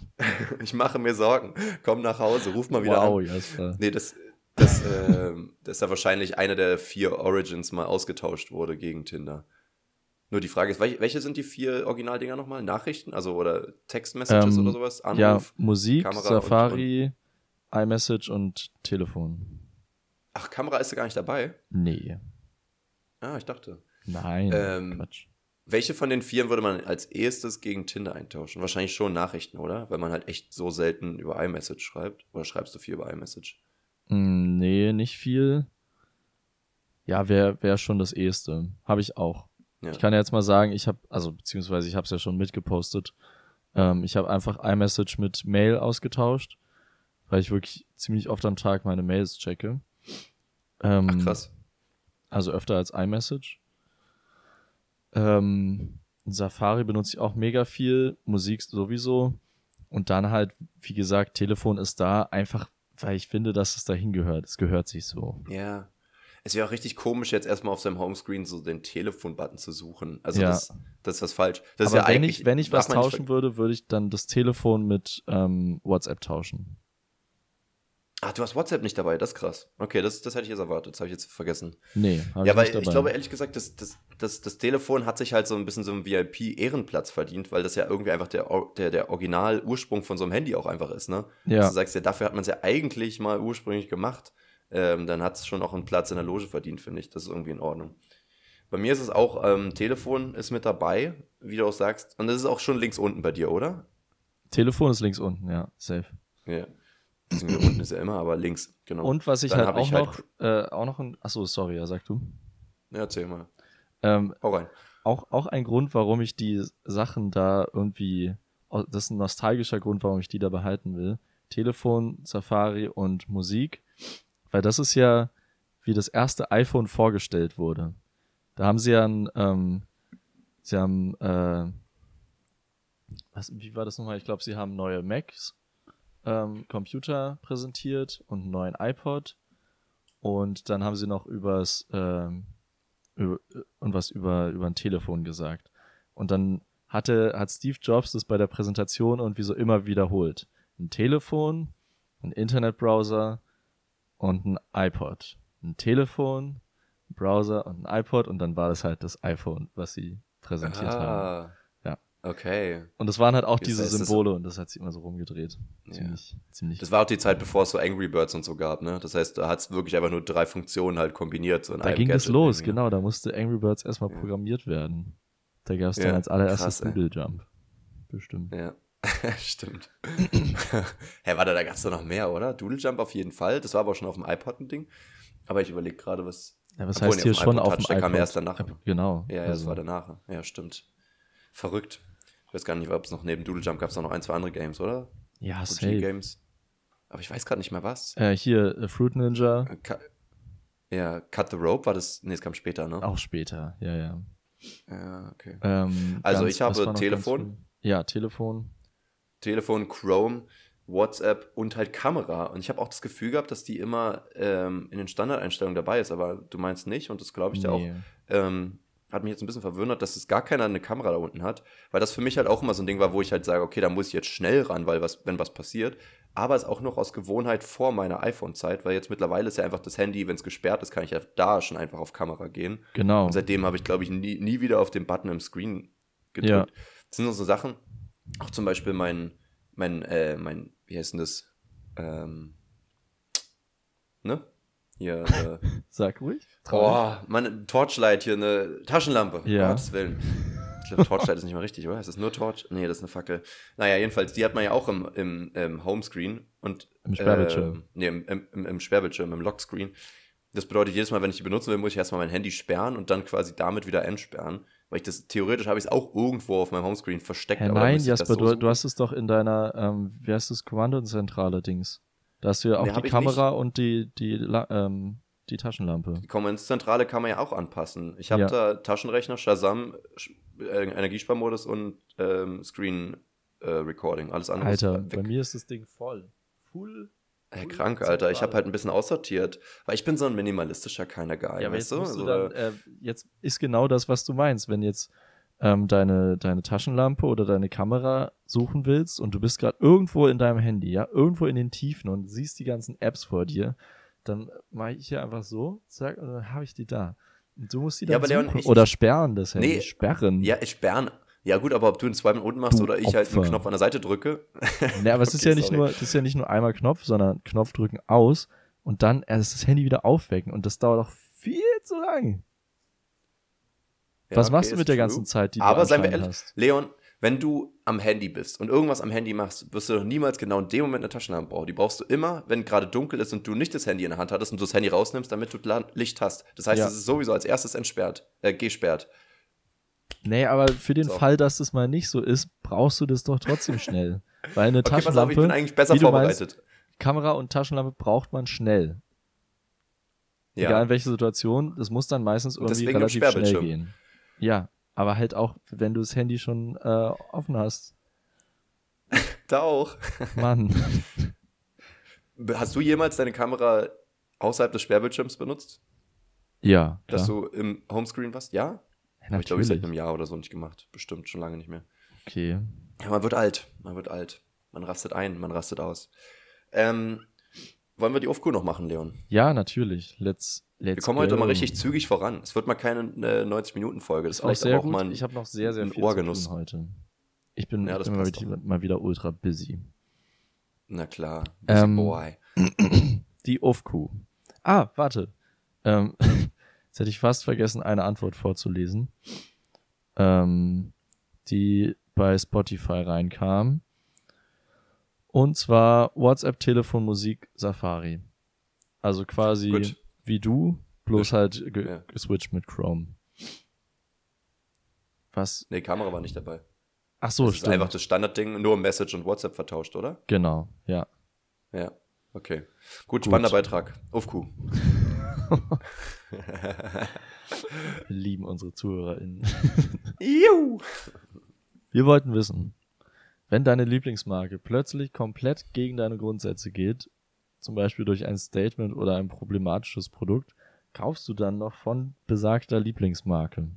Speaker 2: [laughs] ich mache mir Sorgen. Komm nach Hause, ruf mal wieder
Speaker 3: Wow,
Speaker 2: an.
Speaker 3: Jasper.
Speaker 2: Nee, das, das, ähm, das ist ja wahrscheinlich eine der vier Origins mal ausgetauscht wurde gegen Tinder. Nur die Frage ist, welche, welche sind die vier Originaldinger nochmal? Nachrichten? Also oder Textmessages
Speaker 3: Ähm,
Speaker 2: oder sowas? Anruf?
Speaker 3: Ja, Musik,
Speaker 2: Kamera
Speaker 3: Safari, iMessage und Telefon.
Speaker 2: Ach, Kamera ist ja gar nicht dabei.
Speaker 3: Nee.
Speaker 2: Ah, ich dachte.
Speaker 3: Nein.
Speaker 2: Ähm,
Speaker 3: Quatsch.
Speaker 2: Welche von den vier würde man als erstes gegen Tinder eintauschen? Wahrscheinlich schon Nachrichten, oder? Weil man halt echt so selten über iMessage schreibt. Oder schreibst du viel über iMessage?
Speaker 3: Mm, Nee, nicht viel. Ja, wäre wär schon das eheste. Habe ich auch.
Speaker 2: Ja.
Speaker 3: Ich kann ja jetzt mal sagen, ich habe, also beziehungsweise ich habe es ja schon mitgepostet. Ähm, ich habe einfach iMessage mit Mail ausgetauscht, weil ich wirklich ziemlich oft am Tag meine Mails checke. Ähm,
Speaker 2: Ach, krass.
Speaker 3: Also öfter als iMessage. Ähm, Safari benutze ich auch mega viel, Musik sowieso. Und dann halt, wie gesagt, Telefon ist da, einfach weil ich finde, dass es dahin gehört. Es gehört sich so.
Speaker 2: Ja. Es wäre auch richtig komisch, jetzt erstmal auf seinem Homescreen so den Telefon-Button zu suchen. Also
Speaker 3: Ja.
Speaker 2: das, das ist was falsch. Das
Speaker 3: Aber
Speaker 2: ist ja
Speaker 3: wenn
Speaker 2: eigentlich,
Speaker 3: ich, wenn ich was tauschen würde, würde ich dann das Telefon mit ähm, WhatsApp tauschen.
Speaker 2: Ach, du hast WhatsApp nicht dabei, das ist krass. Okay, das, das hätte ich jetzt erwartet, das habe ich jetzt vergessen.
Speaker 3: Nee, habe
Speaker 2: Ja,
Speaker 3: ich
Speaker 2: weil
Speaker 3: nicht dabei.
Speaker 2: ich glaube ehrlich gesagt, das, das, das, das Telefon hat sich halt so ein bisschen so einen VIP-Ehrenplatz verdient, weil das ja irgendwie einfach der, der, der Original-Ursprung von so einem Handy auch einfach ist, ne? Dass
Speaker 3: ja,
Speaker 2: Du sagst ja, dafür hat man es ja eigentlich mal ursprünglich gemacht. Ähm, dann hat es schon auch einen Platz in der Loge verdient, finde ich. Das ist irgendwie in Ordnung. Bei mir ist es auch, ähm, Telefon ist mit dabei, wie du auch sagst. Und das ist auch schon links unten bei dir, oder?
Speaker 3: Telefon ist links unten, ja, safe.
Speaker 2: Ja. Beziehungsweise unten ist ja immer, aber links, genau.
Speaker 3: Und was ich
Speaker 2: Dann
Speaker 3: halt auch
Speaker 2: ich halt-
Speaker 3: noch, äh, auch noch ein, achso, sorry, ja, sag du.
Speaker 2: Ja, erzähl mal.
Speaker 3: Ähm,
Speaker 2: Hau rein.
Speaker 3: auch, auch ein Grund, warum ich die Sachen da irgendwie, das ist ein nostalgischer Grund, warum ich die da behalten will. Telefon, Safari und Musik, weil das ist ja, wie das erste iPhone vorgestellt wurde. Da haben sie ja ein, ähm, sie haben, äh, was, wie war das nochmal? Ich glaube, sie haben neue Macs, ähm, Computer präsentiert und einen neuen iPod. Und dann haben sie noch übers, ähm, über, und was über, über ein Telefon gesagt. Und dann hatte, hat Steve Jobs das bei der Präsentation irgendwie so immer wiederholt. Ein Telefon, ein Internetbrowser und ein iPod. Ein Telefon, ein Browser und ein iPod und dann war das halt das iPhone, was sie präsentiert haben.
Speaker 2: Ah,
Speaker 3: Ja.
Speaker 2: Okay.
Speaker 3: Und es waren halt auch
Speaker 2: Jetzt
Speaker 3: diese
Speaker 2: es-
Speaker 3: Symbole und das hat sich immer so rumgedreht.
Speaker 2: Ja.
Speaker 3: Ziemlich, ziemlich.
Speaker 2: Das war auch die Zeit, bevor es so Angry Birds und so gab, ne? Das heißt, da hat es wirklich einfach nur drei Funktionen halt kombiniert. So in
Speaker 3: da
Speaker 2: einem
Speaker 3: ging es
Speaker 2: Gadget
Speaker 3: los,
Speaker 2: irgendwie.
Speaker 3: genau. Da musste Angry Birds erstmal
Speaker 2: Ja.
Speaker 3: programmiert werden. Da gab es dann
Speaker 2: Ja,
Speaker 3: als allererstes. Doodle Jump. Bestimmt.
Speaker 2: Ja, [laughs] stimmt. Hä, warte, da gab es doch noch mehr, oder? Doodle Jump auf jeden Fall. Das war aber schon auf dem iPod ein Ding. Aber ich überlege gerade, was.
Speaker 3: Ja, was
Speaker 2: Obwohl,
Speaker 3: heißt
Speaker 2: nee,
Speaker 3: hier
Speaker 2: auf
Speaker 3: schon
Speaker 2: iPod
Speaker 3: auf dem
Speaker 2: Touch, der kam
Speaker 3: iPod?
Speaker 2: erst danach.
Speaker 3: Genau.
Speaker 2: Ja, ja, das
Speaker 3: also,
Speaker 2: war danach. Ja, stimmt. Verrückt. Ich weiß gar nicht, ob es noch neben Doodle Jump gab es noch ein, zwei andere Games, oder?
Speaker 3: Ja,
Speaker 2: OG
Speaker 3: safe.
Speaker 2: Games. Aber ich weiß gerade nicht mehr was.
Speaker 3: Äh, hier, äh, Fruit Ninja,
Speaker 2: Äh, Ka- Ja, Cut the Rope war das. Nee, es kam später, ne?
Speaker 3: auch später, ja, ja.
Speaker 2: Ja, okay.
Speaker 3: Ähm,
Speaker 2: Also
Speaker 3: ganz-
Speaker 2: ich habe Telefon.
Speaker 3: Ja, Telefon.
Speaker 2: Telefon, Chrome, WhatsApp und halt Kamera. Und ich habe auch das Gefühl gehabt, dass die immer ähm, in den Standardeinstellungen dabei ist, aber du meinst nicht und das glaube ich dir auch.
Speaker 3: Nee.
Speaker 2: Ähm, hat mich jetzt ein bisschen verwundert, dass es gar keiner eine Kamera da unten hat, weil das für mich halt auch immer so ein Ding war, wo ich halt sage, okay, da muss ich jetzt schnell ran, weil was, wenn was passiert, aber es auch noch aus Gewohnheit vor meiner iPhone-Zeit, weil jetzt mittlerweile ist ja einfach das Handy, wenn es gesperrt ist, kann ich ja da schon einfach auf Kamera gehen.
Speaker 3: Genau.
Speaker 2: Und seitdem habe ich, glaube ich, nie, nie wieder auf den Button im Screen gedrückt.
Speaker 3: Ja.
Speaker 2: Das sind so Sachen. Auch zum Beispiel mein, mein, äh, mein, wie heißt denn das? Ähm, ne? Hier, äh, [laughs]
Speaker 3: Sag ruhig.
Speaker 2: oh, meine Torchlight hier, eine Taschenlampe.
Speaker 3: Ja.
Speaker 2: Gottes Willen. Ich glaube, Torchlight ist nicht mal richtig, oder? Ist das nur Torch? Nee, das ist eine Fackel. Naja, jedenfalls, die hat man ja auch im, im, im Homescreen und
Speaker 3: Im Sperrbildschirm.
Speaker 2: ähm, nee, im, im, im, Sperrbildschirm, im Lockscreen. Das bedeutet, jedes Mal, wenn ich die benutzen will, muss ich erstmal mein Handy sperren und dann quasi damit wieder entsperren. Weil ich das, theoretisch habe ich es auch irgendwo auf meinem Homescreen versteckt. Dann
Speaker 3: nein, Jasper,
Speaker 2: so
Speaker 3: du, du hast es doch in deiner, ähm, wie heißt das, Kommandozentrale-Dings. Da hast du ja auch
Speaker 2: Nee,
Speaker 3: die Kamera und die, die, ähm, die Taschenlampe.
Speaker 2: Die Kommandzentrale kann man ja auch anpassen. Ich habe
Speaker 3: Ja.
Speaker 2: da Taschenrechner, Shazam, äh, Energiesparmodus und ähm, Screen äh, Recording. Alles andere
Speaker 3: Alter, bei mir ist das Ding voll. Full.
Speaker 2: Hey, krank, Alter. Ich habe halt ein bisschen aussortiert. Weil ich bin so ein minimalistischer keiner Guy,
Speaker 3: Ja,
Speaker 2: weißt du?
Speaker 3: dann, äh, jetzt ist genau das, was du meinst. Wenn jetzt ähm, deine, deine Taschenlampe oder deine Kamera suchen willst und du bist gerade irgendwo in deinem Handy, ja, irgendwo in den Tiefen und siehst die ganzen Apps vor dir, dann mache ich hier einfach so, zack, und dann habe ich die da. Und du musst die
Speaker 2: Ja,
Speaker 3: dann
Speaker 2: aber Leon, ich-
Speaker 3: oder sperren das Handy.
Speaker 2: Nee,
Speaker 3: sperren.
Speaker 2: ja, ich sperren. Ja, gut, aber ob du einen Swipe unten machst
Speaker 3: Du
Speaker 2: oder ich halt einen
Speaker 3: Opfer.
Speaker 2: Knopf an der Seite drücke.
Speaker 3: Nee, aber es [laughs] ist
Speaker 2: Okay,
Speaker 3: ja nicht
Speaker 2: sorry.
Speaker 3: nur, das ist ja nicht nur einmal Knopf, sondern Knopf drücken aus und dann erst das Handy wieder aufwecken und das dauert doch viel zu lang.
Speaker 2: Ja,
Speaker 3: Was
Speaker 2: okay,
Speaker 3: machst du mit der
Speaker 2: true.
Speaker 3: ganzen Zeit, die du
Speaker 2: Aber seien wir ehrlich,
Speaker 3: hast?
Speaker 2: Leon, wenn du am Handy bist und irgendwas am Handy machst, wirst du doch niemals genau in dem Moment eine Taschenlampe brauchen. Die brauchst du immer, wenn gerade dunkel ist und du nicht das Handy in der Hand hattest und du das Handy rausnimmst, damit du Licht hast. Das heißt,
Speaker 3: Ja.
Speaker 2: es ist sowieso als erstes entsperrt, äh, gesperrt.
Speaker 3: Nee, aber für den
Speaker 2: So.
Speaker 3: Fall, dass das mal nicht so ist, brauchst du das doch trotzdem schnell. [laughs] Weil eine
Speaker 2: Okay, pass auf,
Speaker 3: Taschenlampe,
Speaker 2: ich bin eigentlich besser
Speaker 3: du meinst,
Speaker 2: vorbereitet.
Speaker 3: Kamera und Taschenlampe braucht man schnell.
Speaker 2: ja.
Speaker 3: Egal in welcher Situation, das muss dann meistens irgendwie relativ schnell gehen. Ja, aber halt auch, wenn du das Handy schon äh, offen hast. [laughs]
Speaker 2: Da auch.
Speaker 3: Mann. [laughs]
Speaker 2: Hast du jemals deine Kamera außerhalb des Sperrbildschirms benutzt?
Speaker 3: ja,
Speaker 2: Dass
Speaker 3: klar.
Speaker 2: du im Homescreen warst? Ja?
Speaker 3: Ja,
Speaker 2: Habe ich, glaube ich, seit einem Jahr oder so nicht gemacht. Bestimmt schon lange nicht mehr.
Speaker 3: Okay.
Speaker 2: Ja, man wird alt. Man wird alt. Man rastet ein, man rastet aus. Ähm, wollen wir die Off-Crew noch machen, Leon?
Speaker 3: Ja, natürlich. Let's, let's
Speaker 2: Wir kommen heute
Speaker 3: go.
Speaker 2: mal richtig zügig voran. Es wird mal keine äh, 90-Minuten-Folge. Das
Speaker 3: Ist auch
Speaker 2: vielleicht
Speaker 3: sehr
Speaker 2: auch
Speaker 3: gut.
Speaker 2: mal ein,
Speaker 3: ich habe noch sehr, sehr viel
Speaker 2: Ohrgenuss.
Speaker 3: zu tun heute. Ich bin,
Speaker 2: Ja,
Speaker 3: ich bin mal, wieder, mal wieder ultra busy.
Speaker 2: Na klar.
Speaker 3: Ähm,
Speaker 2: Boy. [clears throat]
Speaker 3: Die Off-Kuh. Ah, warte. Ähm, [laughs] jetzt hätte ich fast vergessen, eine Antwort vorzulesen, ähm, die bei Spotify reinkam. Und zwar WhatsApp, Telefon, Musik, Safari. Also quasi
Speaker 2: Gut.
Speaker 3: wie du, bloß halt ge
Speaker 2: Ja.
Speaker 3: geswitcht mit Chrome. Was?
Speaker 2: Nee, Kamera war nicht dabei.
Speaker 3: Ach so,
Speaker 2: das ist
Speaker 3: stimmt.
Speaker 2: einfach das Standardding, nur Message und WhatsApp vertauscht, oder?
Speaker 3: Genau, ja.
Speaker 2: Ja. Okay. Gut,
Speaker 3: Gut.
Speaker 2: spannender Beitrag. Aufkuh.
Speaker 3: Wir [laughs] lieben unsere ZuhörerInnen.
Speaker 2: Juhu.
Speaker 3: Wir wollten wissen, wenn deine Lieblingsmarke plötzlich komplett gegen deine Grundsätze geht, zum Beispiel durch ein Statement oder ein problematisches Produkt, kaufst du dann noch von besagter Lieblingsmarke?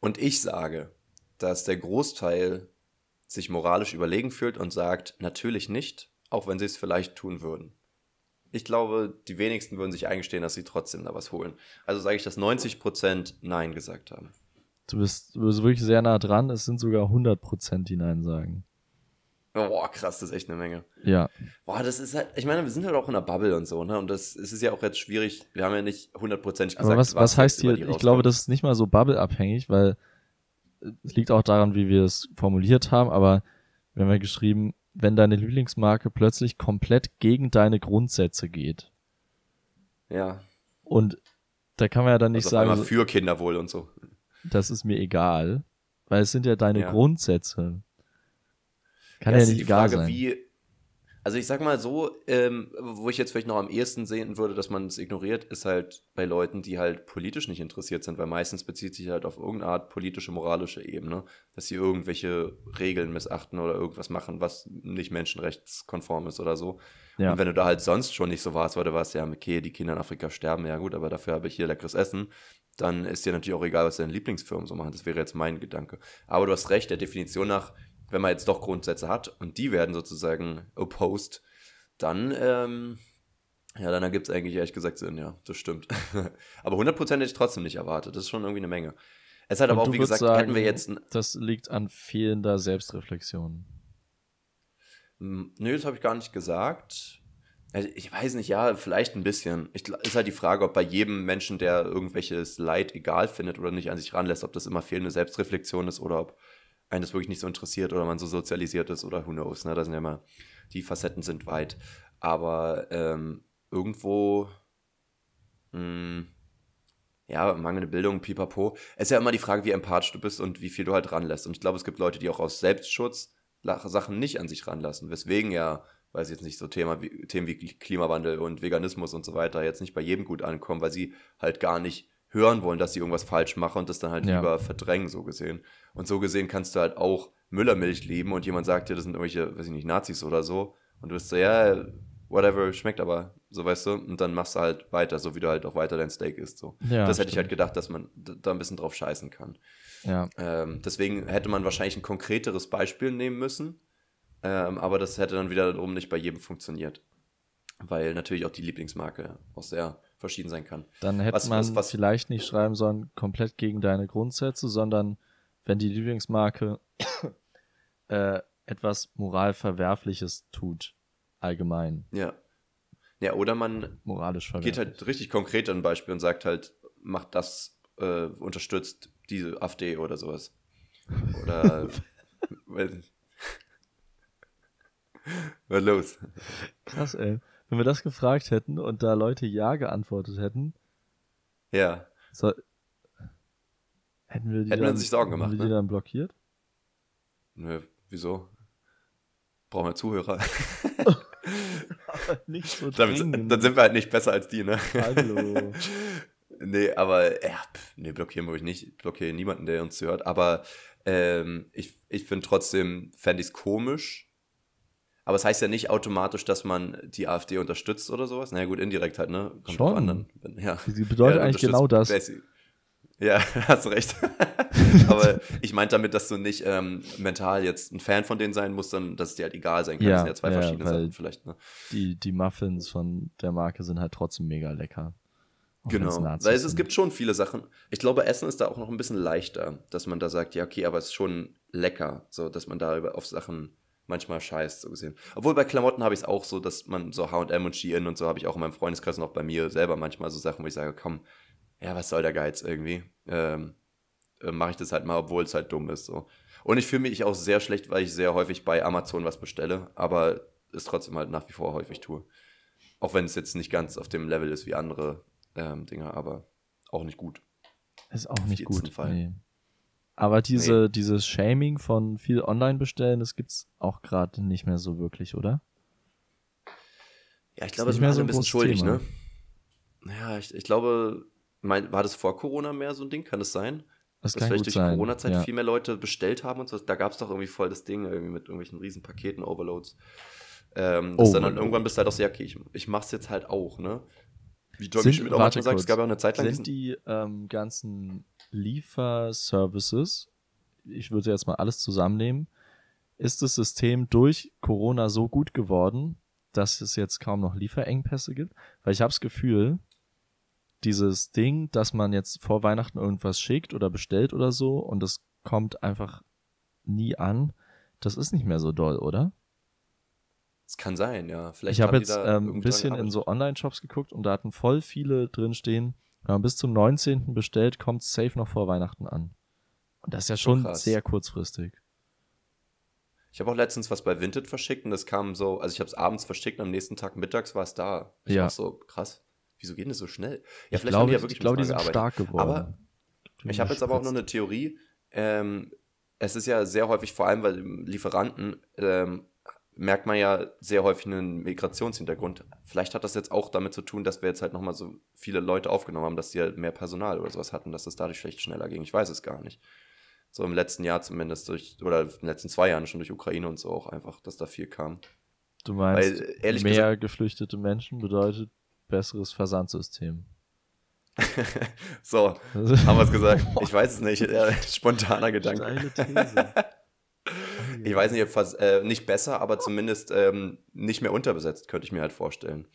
Speaker 2: Und ich sage, dass der Großteil sich moralisch überlegen fühlt und sagt, natürlich nicht, auch wenn sie es vielleicht tun würden. Ich glaube, die wenigsten würden sich eingestehen, dass sie trotzdem da was holen. Also sage ich, dass 90% Nein gesagt haben.
Speaker 3: Du bist, du bist wirklich sehr nah dran. Es sind sogar 100%, die Nein sagen.
Speaker 2: Boah, krass, das ist echt eine Menge.
Speaker 3: Ja,
Speaker 2: Boah, das ist halt, ich meine, wir sind halt auch in der Bubble und so, ne? Und das es ist ja auch jetzt schwierig. Wir haben ja nicht hundertprozentig gesagt,
Speaker 3: aber was, was heißt
Speaker 2: jetzt über
Speaker 3: hier? Ich glaube, das ist nicht mal so bubbleabhängig, weil es liegt auch daran, wie wir es formuliert haben, aber wir haben ja geschrieben, wenn deine Lieblingsmarke plötzlich komplett gegen deine Grundsätze geht.
Speaker 2: Ja,
Speaker 3: Und da kann man ja dann nicht
Speaker 2: also
Speaker 3: sagen,
Speaker 2: für Kinderwohl und so.
Speaker 3: Das ist mir egal, weil es sind ja deine
Speaker 2: Ja.
Speaker 3: Grundsätze. Kann
Speaker 2: Ja,
Speaker 3: ja, nicht
Speaker 2: die
Speaker 3: egal
Speaker 2: Frage,
Speaker 3: sein.
Speaker 2: Wie, also ich sag mal so, ähm, wo ich jetzt vielleicht noch am ehesten sehen würde, dass man es ignoriert, ist halt bei Leuten, die halt politisch nicht interessiert sind, weil meistens bezieht sich halt auf irgendeine Art politische, moralische Ebene, dass sie irgendwelche Regeln missachten oder irgendwas machen, was nicht menschenrechtskonform ist oder so.
Speaker 3: Ja.
Speaker 2: Und wenn du da halt sonst schon nicht so warst, weil du warst ja, okay, die Kinder in Afrika sterben, ja gut, aber dafür habe ich hier leckeres Essen, dann ist dir natürlich auch egal, was deine Lieblingsfirmen so machen. Das wäre jetzt mein Gedanke. Aber du hast recht, der Definition nach, wenn man jetzt doch Grundsätze hat und die werden sozusagen opposed, dann, ähm, ja, dann ergibt es eigentlich ehrlich gesagt Sinn, ja, das stimmt. [laughs] aber 100% hätte ich trotzdem nicht erwartet. Das ist schon irgendwie eine Menge. Es hat
Speaker 3: Und
Speaker 2: aber auch, wie gesagt, hätten wir
Speaker 3: sagen,
Speaker 2: jetzt.
Speaker 3: Das liegt an fehlender Selbstreflexion.
Speaker 2: Hm, Nö, das habe ich gar nicht gesagt. Also ich weiß nicht, ja, vielleicht ein bisschen. Ich, ist halt die Frage, ob bei jedem Menschen, der irgendwelches Leid egal findet oder nicht an sich ranlässt, ob das immer fehlende Selbstreflexion ist oder ob einen das wirklich nicht so interessiert oder man so sozialisiert ist oder who knows. Ne? Da sind ja immer, die Facetten sind weit. Aber ähm, irgendwo, mh, ja, mangelnde Bildung, pipapo. Es ist ja immer die Frage, wie empathisch du bist und wie viel du halt ranlässt. Und ich glaube, es gibt Leute, die auch aus Selbstschutz Sachen nicht an sich ranlassen. Weswegen ja, weiß ich jetzt nicht, so Thema wie, Themen wie Klimawandel und Veganismus und so weiter jetzt nicht bei jedem gut ankommen, weil sie halt gar nicht hören wollen, dass sie irgendwas falsch machen und das dann halt
Speaker 3: Ja.
Speaker 2: lieber verdrängen, so gesehen. Und so gesehen kannst du halt auch Müllermilch lieben und jemand sagt dir, das sind irgendwelche, weiß ich nicht, Nazis oder so. Und du bist so, ja, whatever, schmeckt aber, so weißt du. Und dann machst du halt weiter, so wie du halt auch weiter dein Steak isst. So.
Speaker 3: Ja,
Speaker 2: das hätte ich halt gedacht, dass man da ein bisschen drauf scheißen kann.
Speaker 3: Ja,
Speaker 2: Ähm, deswegen hätte man wahrscheinlich ein konkreteres Beispiel nehmen müssen. Ähm, aber das hätte dann wiederum nicht bei jedem funktioniert. Weil natürlich auch die Lieblingsmarke auch sehr verschieden sein kann.
Speaker 3: dann hätte
Speaker 2: Was-
Speaker 3: man
Speaker 2: was- was-
Speaker 3: vielleicht nicht schreiben sollen, komplett gegen deine Grundsätze, sondern wenn die Lieblingsmarke [coughs] äh, etwas moralverwerfliches tut, allgemein,
Speaker 2: Ja. Ja, oder man
Speaker 3: moralisch
Speaker 2: geht halt richtig konkret an ein Beispiel und sagt halt, macht das, äh, unterstützt diese AfD oder sowas. Oder. [laughs] [laughs] Was los?
Speaker 3: Krass, ey. Wenn wir das gefragt hätten und da Leute Ja geantwortet hätten,
Speaker 2: Ja.
Speaker 3: so, hätten wir die
Speaker 2: Hätten wir
Speaker 3: dann,
Speaker 2: uns Sorgen gemacht,
Speaker 3: hätten wir die
Speaker 2: ne?
Speaker 3: dann blockiert?
Speaker 2: Nö, wieso? Brauchen wir Zuhörer. [laughs]
Speaker 3: Nicht so [laughs]
Speaker 2: Damit, dann sind wir halt nicht besser als die, ne?
Speaker 3: Hallo.
Speaker 2: nee, aber ja, pff, nee, blockieren wir euch nicht. Ich blockiere niemanden, der uns hört. Aber ähm, ich, ich finde trotzdem, fände ich es komisch. Aber es heißt ja nicht automatisch, dass man die AfD unterstützt oder sowas. Na ja, gut, indirekt halt, ne?
Speaker 3: Schon.
Speaker 2: drauf an, dann- ja.
Speaker 3: Sie bedeutet
Speaker 2: Ja,
Speaker 3: eigentlich genau das.
Speaker 2: basi- Ja, [laughs] hast recht. [laughs] Aber ich meinte damit, dass du nicht ähm, mental jetzt ein Fan von denen sein musst, sondern dass es dir halt egal sein kann.
Speaker 3: Ja,
Speaker 2: das sind ja zwei
Speaker 3: ja,
Speaker 2: verschiedene Sachen vielleicht, ne?
Speaker 3: Die, die Muffins von der Marke sind halt trotzdem mega lecker. Auch
Speaker 2: Genau. Weil es, es gibt schon viele Sachen. Ich glaube, Essen ist da auch noch ein bisschen leichter, dass man da sagt, ja, okay, aber es ist schon lecker, so dass man da auf Sachen manchmal scheißt, so gesehen. Obwohl bei Klamotten habe ich es auch so, dass man so HM und Shein und so habe ich auch in meinem Freundeskreis und auch bei mir selber manchmal so Sachen, wo ich sage, komm, ja, was soll der Geiz irgendwie? Ähm, äh, Mache ich das halt mal, obwohl es halt dumm ist. So. Und ich fühle mich auch sehr schlecht, weil ich sehr häufig bei Amazon was bestelle, aber es trotzdem halt nach wie vor häufig tue. Auch wenn es jetzt nicht ganz auf dem Level ist wie andere ähm, Dinge, aber auch nicht gut.
Speaker 3: Ist auch nicht gut. Fall. Nee. Aber diese, nee. dieses Shaming von viel Online-Bestellen, das gibt's auch gerade nicht mehr so wirklich, oder?
Speaker 2: Ja, ich glaube, es ist mehr so ein bisschen schuldig, Thema. ne? Ja, ich, ich glaube, mein, war das vor Corona mehr so ein Ding? Kann es das sein? Das dass vielleicht durch die Corona-Zeit ja. viel mehr Leute bestellt haben und so. Da gab es doch irgendwie voll das Ding, irgendwie mit irgendwelchen riesen Paketen, Overloads. Ähm, dass oh, dann, dann irgendwann bist du halt auch so, ja, okay, ich, ich mach's jetzt halt auch, ne?
Speaker 3: Wie Tommy Schmidt auch manchmal sagt, es gab ja auch eine Zeit lang. Sind die ähm, ganzen Lieferservices, ich würde jetzt mal alles zusammennehmen, ist das System durch Corona so gut geworden, dass es jetzt kaum noch Lieferengpässe gibt? Weil ich habe das Gefühl, dieses Ding, dass man jetzt vor Weihnachten irgendwas schickt oder bestellt oder so und das kommt einfach nie an, das ist nicht mehr so doll, oder?
Speaker 2: Es kann sein, ja.
Speaker 3: Vielleicht ich habe jetzt ähm, ein bisschen in so Online-Shops geguckt und da hatten voll viele drin stehen, wenn man bis zum 19. bestellt, kommt safe noch vor Weihnachten an. Und das ist ja schon oh, sehr kurzfristig.
Speaker 2: Ich habe auch letztens was bei Vinted verschickt und das kam so, also ich habe es abends verschickt und am nächsten Tag mittags war es da. Ich ja. war so, krass wieso geht das so schnell?
Speaker 3: Ja, vielleicht glaube, haben die ja wirklich ich glaube, die sind stark geworden.
Speaker 2: Aber ich habe jetzt aber auch noch eine Theorie. Ähm, es ist ja sehr häufig, vor allem bei Lieferanten, ähm, merkt man ja sehr häufig einen Migrationshintergrund. Vielleicht hat das jetzt auch damit zu tun, dass wir jetzt halt nochmal so viele Leute aufgenommen haben, dass die halt mehr Personal oder sowas hatten, dass es dadurch vielleicht schneller ging. Ich weiß es gar nicht. So im letzten Jahr zumindest durch, oder in den letzten zwei Jahren schon durch Ukraine und so auch einfach, dass da viel kam.
Speaker 3: Du meinst, Weil, mehr gesagt, geflüchtete Menschen bedeutet besseres Versandsystem. [laughs]
Speaker 2: so, haben wir es gesagt. Ich weiß es nicht. [laughs] Spontaner Gedanke. Ich weiß nicht, ob äh, nicht besser, aber zumindest ähm, nicht mehr unterbesetzt, könnte ich mir halt vorstellen.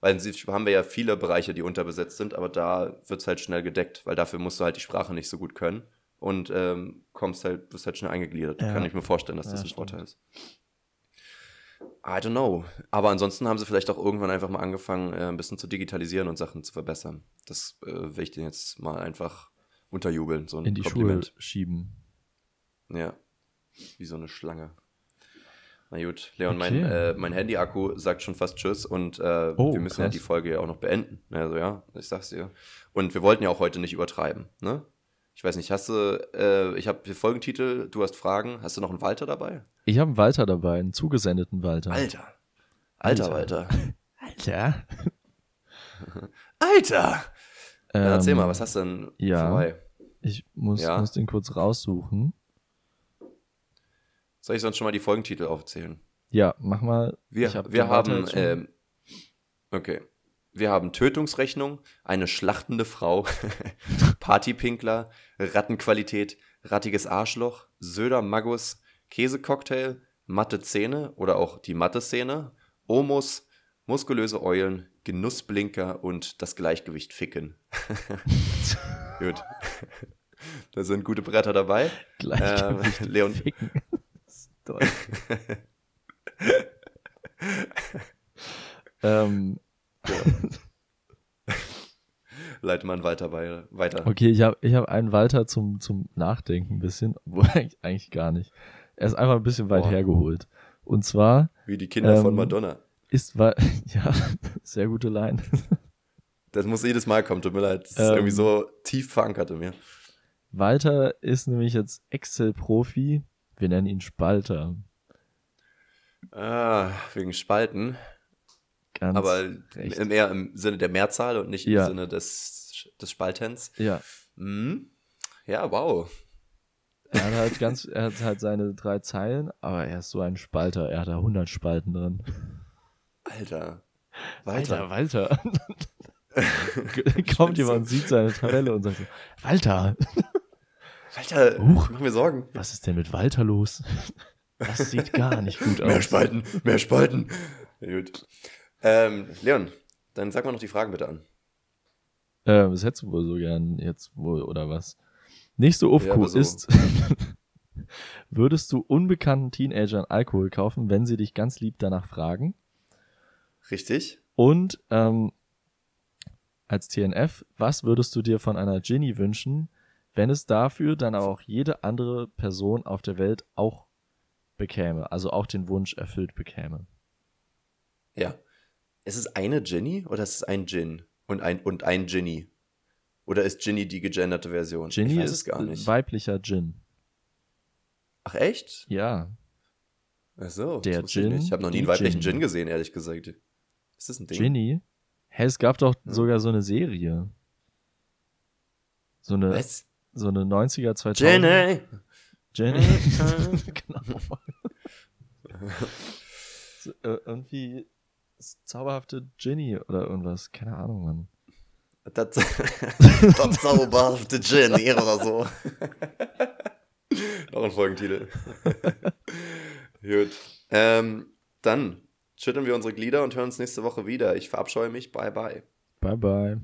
Speaker 2: Weil haben wir ja viele Bereiche, die unterbesetzt sind, aber da wird es halt schnell gedeckt, weil dafür musst du halt die Sprache nicht so gut können und ähm, kommst halt, wirst halt schnell eingegliedert. Ja. Kann ich mir vorstellen, dass das ja, ein Vorteil ist. I don't know. Aber ansonsten haben sie vielleicht auch irgendwann einfach mal angefangen, äh, ein bisschen zu digitalisieren und Sachen zu verbessern. Das äh, will ich denen jetzt mal einfach unterjubeln. So ein
Speaker 3: In die Kompliment. Schuhe schieben.
Speaker 2: Ja. Wie so eine Schlange. Na gut, Leon, okay. mein, äh, mein Handy-Akku sagt schon fast Tschüss und äh, oh, wir müssen krass. ja die Folge ja auch noch beenden. Also ja, ich sag's dir. Und wir wollten ja auch heute nicht übertreiben, ne? Ich weiß nicht, hast du, äh, ich habe Folgentitel, du hast Fragen. Hast du noch einen Walter dabei?
Speaker 3: Ich habe einen Walter dabei, einen zugesendeten Walter.
Speaker 2: Alter. Alter, Alter. Walter. [laughs]
Speaker 3: Alter. [laughs]
Speaker 2: Alter. Ähm, ja, erzähl mal, was hast du denn
Speaker 3: ja, vorbei? Ich muss, ja? muss den kurz raussuchen.
Speaker 2: Soll ich sonst schon mal die Folgentitel aufzählen?
Speaker 3: Ja, mach mal.
Speaker 2: Wir, hab wir haben, ähm, okay. Wir haben Tötungsrechnung, eine schlachtende Frau, [laughs] Partypinkler, Rattenqualität, rattiges Arschloch, Söder Magus, Käsecocktail, matte Zähne oder auch die matte Szene, Omus, muskulöse Eulen, Genussblinker und das Gleichgewicht ficken. [laughs] Gut. [laughs] Da sind gute Bretter dabei.
Speaker 3: Gleichgewicht ähm, Leon. ficken. Ist [laughs] ähm,
Speaker 2: ja. [laughs] Leite man weiter bei, weiter.
Speaker 3: Okay, ich habe ich hab einen Walter zum, zum Nachdenken ein bisschen, obwohl [laughs] eigentlich, eigentlich gar nicht. Er ist einfach ein bisschen weit Boah. hergeholt. Und zwar.
Speaker 2: Wie die Kinder ähm, von Madonna.
Speaker 3: Ist, ja, sehr gute Line.
Speaker 2: Das muss jedes Mal kommen, tut mir leid. Das ist ähm, irgendwie so tief verankert in mir.
Speaker 3: Walter ist nämlich jetzt Excel-Profi. Wir nennen ihn Spalter.
Speaker 2: Ah, wegen Spalten. Ganz Aber recht. eher im Sinne der Mehrzahl und nicht ja. im Sinne des, des Spaltens.
Speaker 3: Ja.
Speaker 2: Mhm. Ja, wow.
Speaker 3: Er hat halt ganz, er hat halt seine drei Zeilen, aber er ist so ein Spalter. Er hat da 100 Spalten drin.
Speaker 2: Alter.
Speaker 3: Walter. Walter, Walter. [laughs] Kommt jemand und sieht seine Tabelle und sagt so, Walter.
Speaker 2: Walter, Huch, mach mir Sorgen.
Speaker 3: Was ist denn mit Walter los? [laughs] Das sieht gar nicht gut aus.
Speaker 2: Mehr Spalten, mehr Spalten. Gut. Ähm, Leon, dann sag mal noch die Fragen bitte an.
Speaker 3: Äh, was hättest du wohl so gern jetzt wohl, oder was? Nächste Aufku ja, so. ist, [laughs] würdest du unbekannten Teenagern Alkohol kaufen, wenn sie dich ganz lieb danach fragen?
Speaker 2: Richtig.
Speaker 3: Und ähm, als TNF, was würdest du dir von einer Ginny wünschen, wenn es dafür dann aber auch jede andere Person auf der Welt auch bekäme, also auch den Wunsch erfüllt bekäme.
Speaker 2: Ja. Ist es eine Ginny oder ist es ein Gin und ein, und ein Ginny? Oder ist Ginny die gegenderte Version?
Speaker 3: Ginny
Speaker 2: ich weiß
Speaker 3: ist
Speaker 2: es gar nicht.
Speaker 3: weiblicher Gin.
Speaker 2: Ach echt?
Speaker 3: Ja.
Speaker 2: Ach so.
Speaker 3: Der
Speaker 2: ich
Speaker 3: Gin,
Speaker 2: nicht. Ich habe noch nie einen weiblichen. Gin gesehen, ehrlich gesagt. Ist das ein Ding?
Speaker 3: Ginny? Hä, es gab doch sogar so eine Serie. So eine,
Speaker 2: Was?
Speaker 3: So eine 90er, 2000
Speaker 2: Ginny!
Speaker 3: Jenny. [laughs] genau. [laughs] so, äh, irgendwie zauberhafte Ginny oder irgendwas. Keine Ahnung, Mann.
Speaker 2: Das, [laughs] das zauberhafte Ginny oder so. Noch ein Folgentitel. Gut. Ähm, dann schütteln wir unsere Glieder und hören uns nächste Woche wieder. Ich verabscheue mich. Bye, bye.
Speaker 3: Bye, bye.